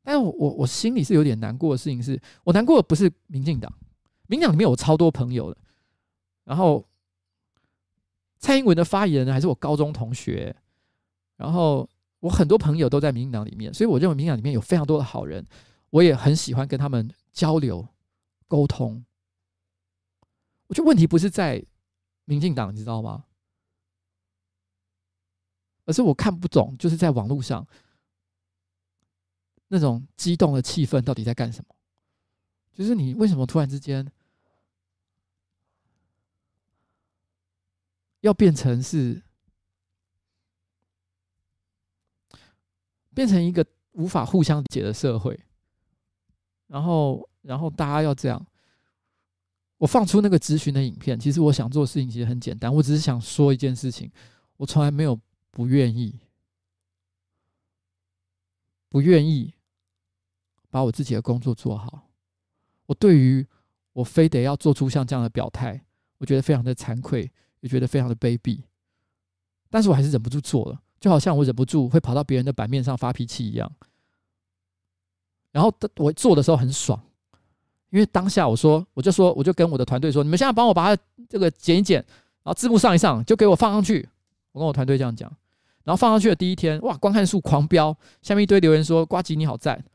但我我我心里是有点难过的事情是，我难过的不是民进党，民进党里面有超多朋友的，然后蔡英文的发言人还是我高中同学，然后我很多朋友都在民进党里面，所以我认为民进党里面有非常多的好人，我也很喜欢跟他们交流沟通。我觉得问题不是在民进党，你知道吗？而是我看不懂，就是在网络上那种激动的气氛到底在干什么？就是你为什么突然之间要变成是变成一个无法互相理解的社会？然后，然后大家要这样？我放出那个咨询的影片，其实我想做的事情其实很简单，我只是想说一件事情，我从来没有。不愿意，不愿意把我自己的工作做好。我对于我非得要做出像这样的表态，我觉得非常的惭愧，也觉得非常的卑鄙。但是我还是忍不住做了，就好像我忍不住会跑到别人的版面上发脾气一样。然后我做的时候很爽，因为当下我说，我就说，我就跟我的团队说：“你们现在帮我把它这个剪一剪，然后字幕上一上，就给我放上去。”我跟我团队这样讲。然后放上去的第一天，哇，观看数狂飙，下面一堆留言说：“呱吉你好赞！”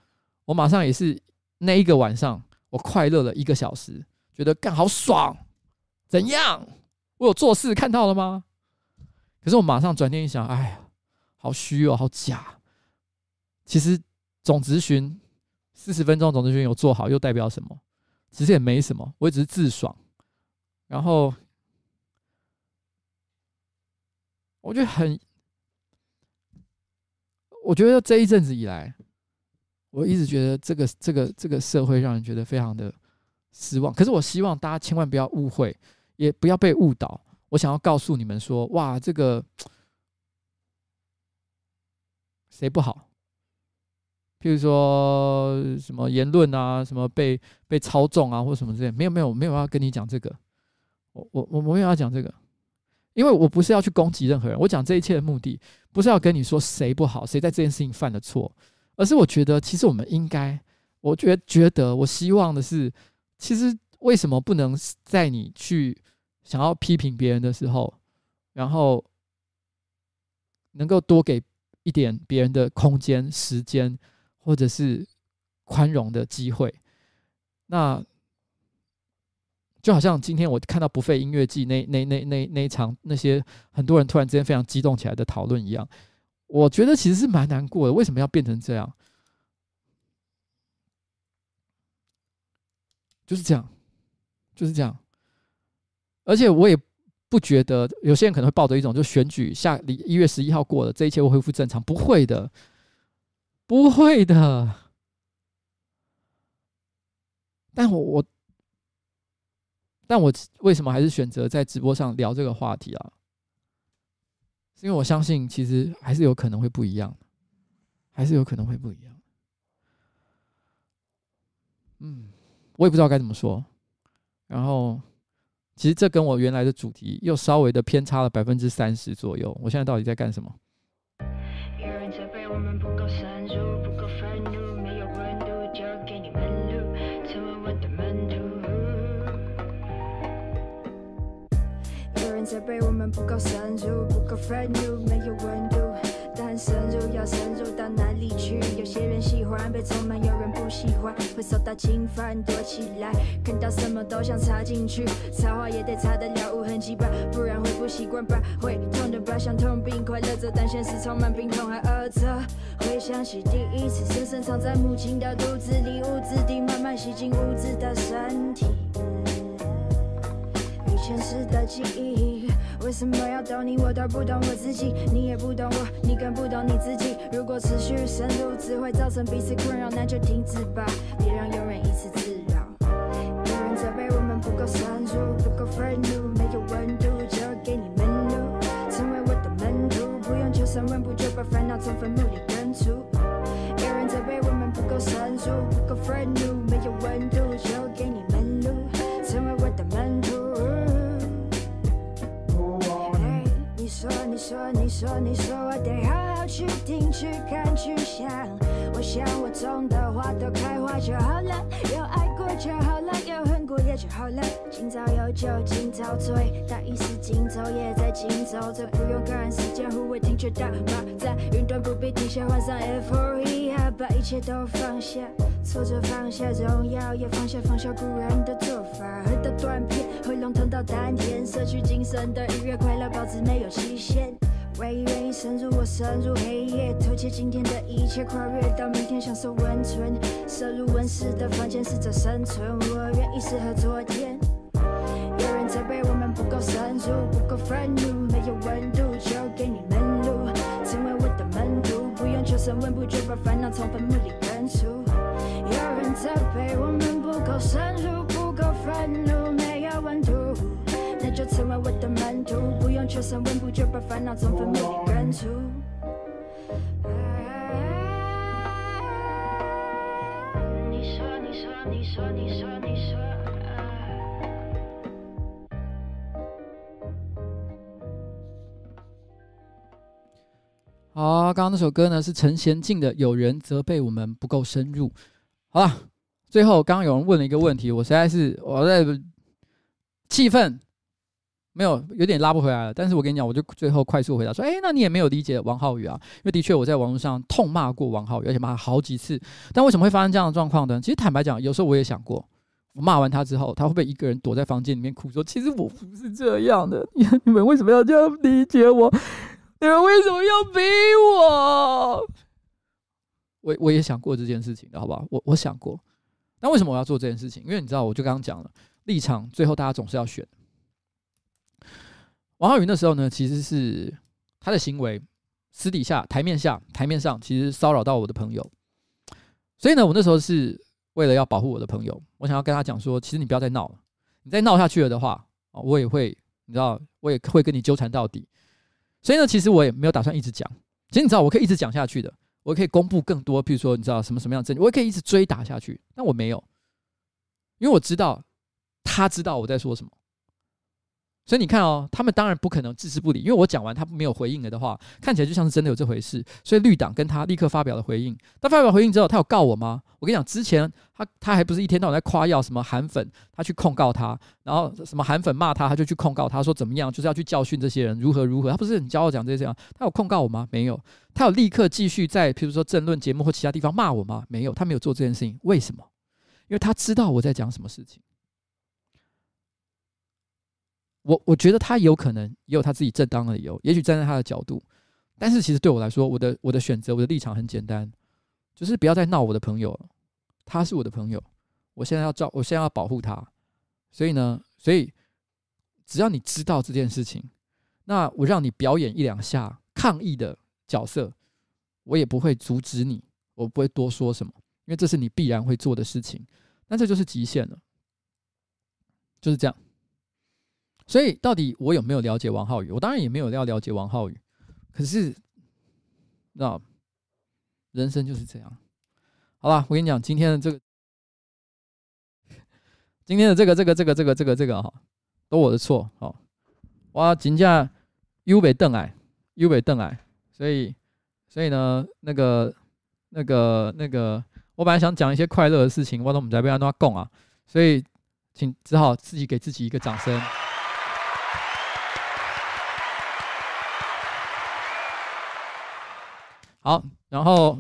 我马上也是那一个晚上，我快乐了一个小时，觉得干好爽。怎样？我有做事看到了吗？可是我马上转念一想，哎呀，好虚哦，好假。其实总咨询四十分钟总咨询有做好，又代表什么？其实也没什么，我也只是自爽。然后我觉得很，我觉得这一阵子以来，我一直觉得这个这个这个社会让人觉得非常的失望。可是我希望大家千万不要误会，也不要被误导。我想要告诉你们说，哇，这个谁不好？譬如说什么言论啊，什么被被操纵啊，或什么之类，没有没有没有要跟你讲这个。我我我没有要讲这个，因为我不是要去攻击任何人。我讲这一切的目的，不是要跟你说谁不好，谁在这件事情犯了错，而是我觉得其实我们应该，我觉觉得，我希望的是，其实为什么不能在你去想要批评别人的时候，然后能够多给一点别人的空间、时间，或者是宽容的机会？那。就好像今天我看到不费音乐季那那那那那一场那些很多人突然之间非常激动起来的讨论一样，我觉得其实是蛮难过的。为什么要变成这样？就是这样，就是这样。而且我也不觉得有些人可能会抱着一种，就选举下一月十一号过了，这一切会恢复正常。不会的，不会的。但我我。但我为什么还是选择在直播上聊这个话题啊？是因为我相信，其实还是有可能会不一样，还是有可能会不一样。嗯，我也不知道该怎么说。然后，其实这跟我原来的主题又稍微的偏差了百分之三十左右。我现在到底在干什么？责备我们不够深入，不够愤怒，没有温度。深入要深入到哪里去？有些人喜欢被充满，有人不喜欢，会受到侵犯，躲起来。看到什么都想插进去，插话也得插得了无痕迹吧，不然会不习惯吧，会痛的吧，像痛并快乐着，但现实充满病痛还饿着。回想起第一次，深深藏在母亲的肚子里，物质地慢慢吸进物质的身体。与前世的记忆，为什么要懂你？我都不懂我自己，你也不懂我，你更不懂你自己。如果持续深入，只会造成彼此困扰，那就停止吧，别让庸人一次次说，你说，我得好好去听、去看、去想。我想，我种的花都开花就好了，有爱过就好了，有恨过也就好了。今朝有酒今朝醉，大意是今朝也在今朝醉，不用看时间护卫听觉打马在云端不必停下，换上 F4E 啊，把一切都放下，挫折放下，荣耀也放下，放下古人的做法，喝到断片，喉咙痛到丹田，摄取精神的愉悦快乐，保持没有期限。唯一愿意深入，我深入黑夜，偷窃今天的一切，跨越到明天，享受温存。摄入温室的房间，试着生存。我愿意适合昨天。有人责备我们不够深入，不够愤怒，没有温度，就给你门路，成为我的门徒，不用求神问卜，就把烦恼从坟墓里根除。有人责备我们不够深入，不够愤怒，成为我的门徒，不用求神问卜，就把烦恼从坟墓里根除。你说，你说，你说，你说，你说。好，刚刚那首歌呢是陈娴静的《有人责备我们不够深入》。好了，最后刚刚有人问了一个问题，我实在是我在气愤。没有，有点拉不回来了。但是我跟你讲，我就最后快速回答说：哎，那你也没有理解王浩宇啊？因为的确我在网络上痛骂过王浩宇，而且骂了好几次。但为什么会发生这样的状况呢？其实坦白讲，有时候我也想过，我骂完他之后，他会不会一个人躲在房间里面哭说：其实我不是这样的，你们为什么要这样理解我？你们为什么要逼我？我我也想过这件事情的，好不好？我我想过，那为什么我要做这件事情？因为你知道，我就刚刚讲了，立场最后大家总是要选。王浩宇那时候呢，其实是他的行为私底下、台面下、台面上，其实骚扰到我的朋友，所以呢，我那时候是为了要保护我的朋友，我想要跟他讲说，其实你不要再闹了，你再闹下去了的话，我也会，你知道，我也会跟你纠缠到底。所以呢，其实我也没有打算一直讲。其实你知道，我可以一直讲下去的。我可以公布更多，譬如说，你知道什么什么样的证据，我也可以一直追打下去。但我没有，因为我知道他知道我在说什么。所以你看哦，他们当然不可能置之不理，因为我讲完他没有回应了的话，看起来就像是真的有这回事。所以绿党跟他立刻发表了回应。他发表回应之后，他有告我吗？我跟你讲，之前他他还不是一天到晚在夸耀什么韩粉，他去控告他，然后什么韩粉骂他，他就去控告他说怎么样，就是要去教训这些人如何如何。他不是很骄傲讲这些这样？他有控告我吗？没有。他有立刻继续在譬如说政论节目或其他地方骂我吗？没有。他没有做这件事情，为什么？因为他知道我在讲什么事情。我我觉得他有可能也有他自己正当的理由，也许站在他的角度，但是其实对我来说，我的我的选择，我的立场很简单，就是不要再闹我的朋友。他是我的朋友，我现在要照，我现在要保护他，所以呢，所以只要你知道这件事情，那我让你表演一两下抗议的角色，我也不会阻止你，我不会多说什么，因为这是你必然会做的事情，那这就是极限了，就是这样。所以，到底我有没有了解王浩宇？我当然也没有要了解王浩宇。可是，那人生就是这样。好吧，我跟你讲，今天的这个，今天的这个，这个，这个，这个，这个，这个哈，都我的错。好，我金价优北邓矮，优北邓矮。所以，所以呢，那个，那个，那个，我本来想讲一些快乐的事情，我都不知道要怎么讲啊。所以，请只好自己给自己一个掌声。好，然后，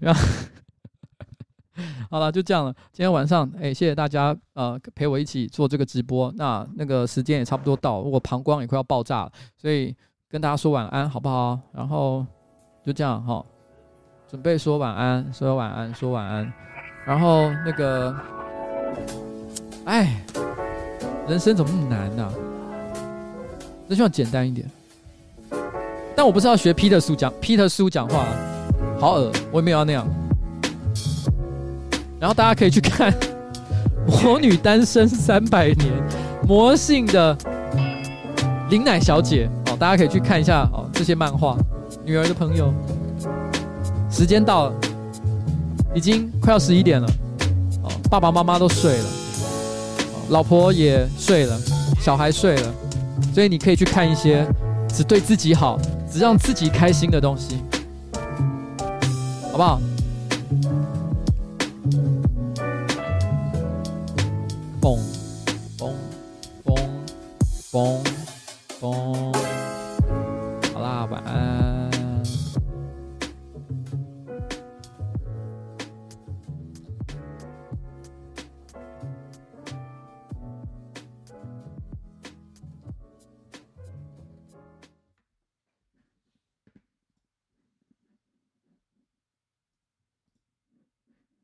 然后，好了，就这样了。今天晚上，哎，谢谢大家，呃，陪我一起做这个直播。那那个时间也差不多到，我膀胱也快要爆炸了，所以跟大家说晚安，好不好？然后就这样哈，准备说晚安，说晚安，说晚安。然后那个，哎，人生怎么那么难呢、啊？真希望简单一点。但我不是要学 Peter 苏讲 Peter 苏讲话，好恶，我也没有要那样。然后大家可以去看《魔女单身三百年》魔性的林乃小姐哦，大家可以去看一下哦这些漫画。女儿的朋友，时间到了，已经快要十一点了哦，爸爸妈妈都睡了，老婆也睡了，小孩睡了，所以你可以去看一些只对自己好。只让自己开心的东西，好不好？嘣嘣嘣嘣嘣。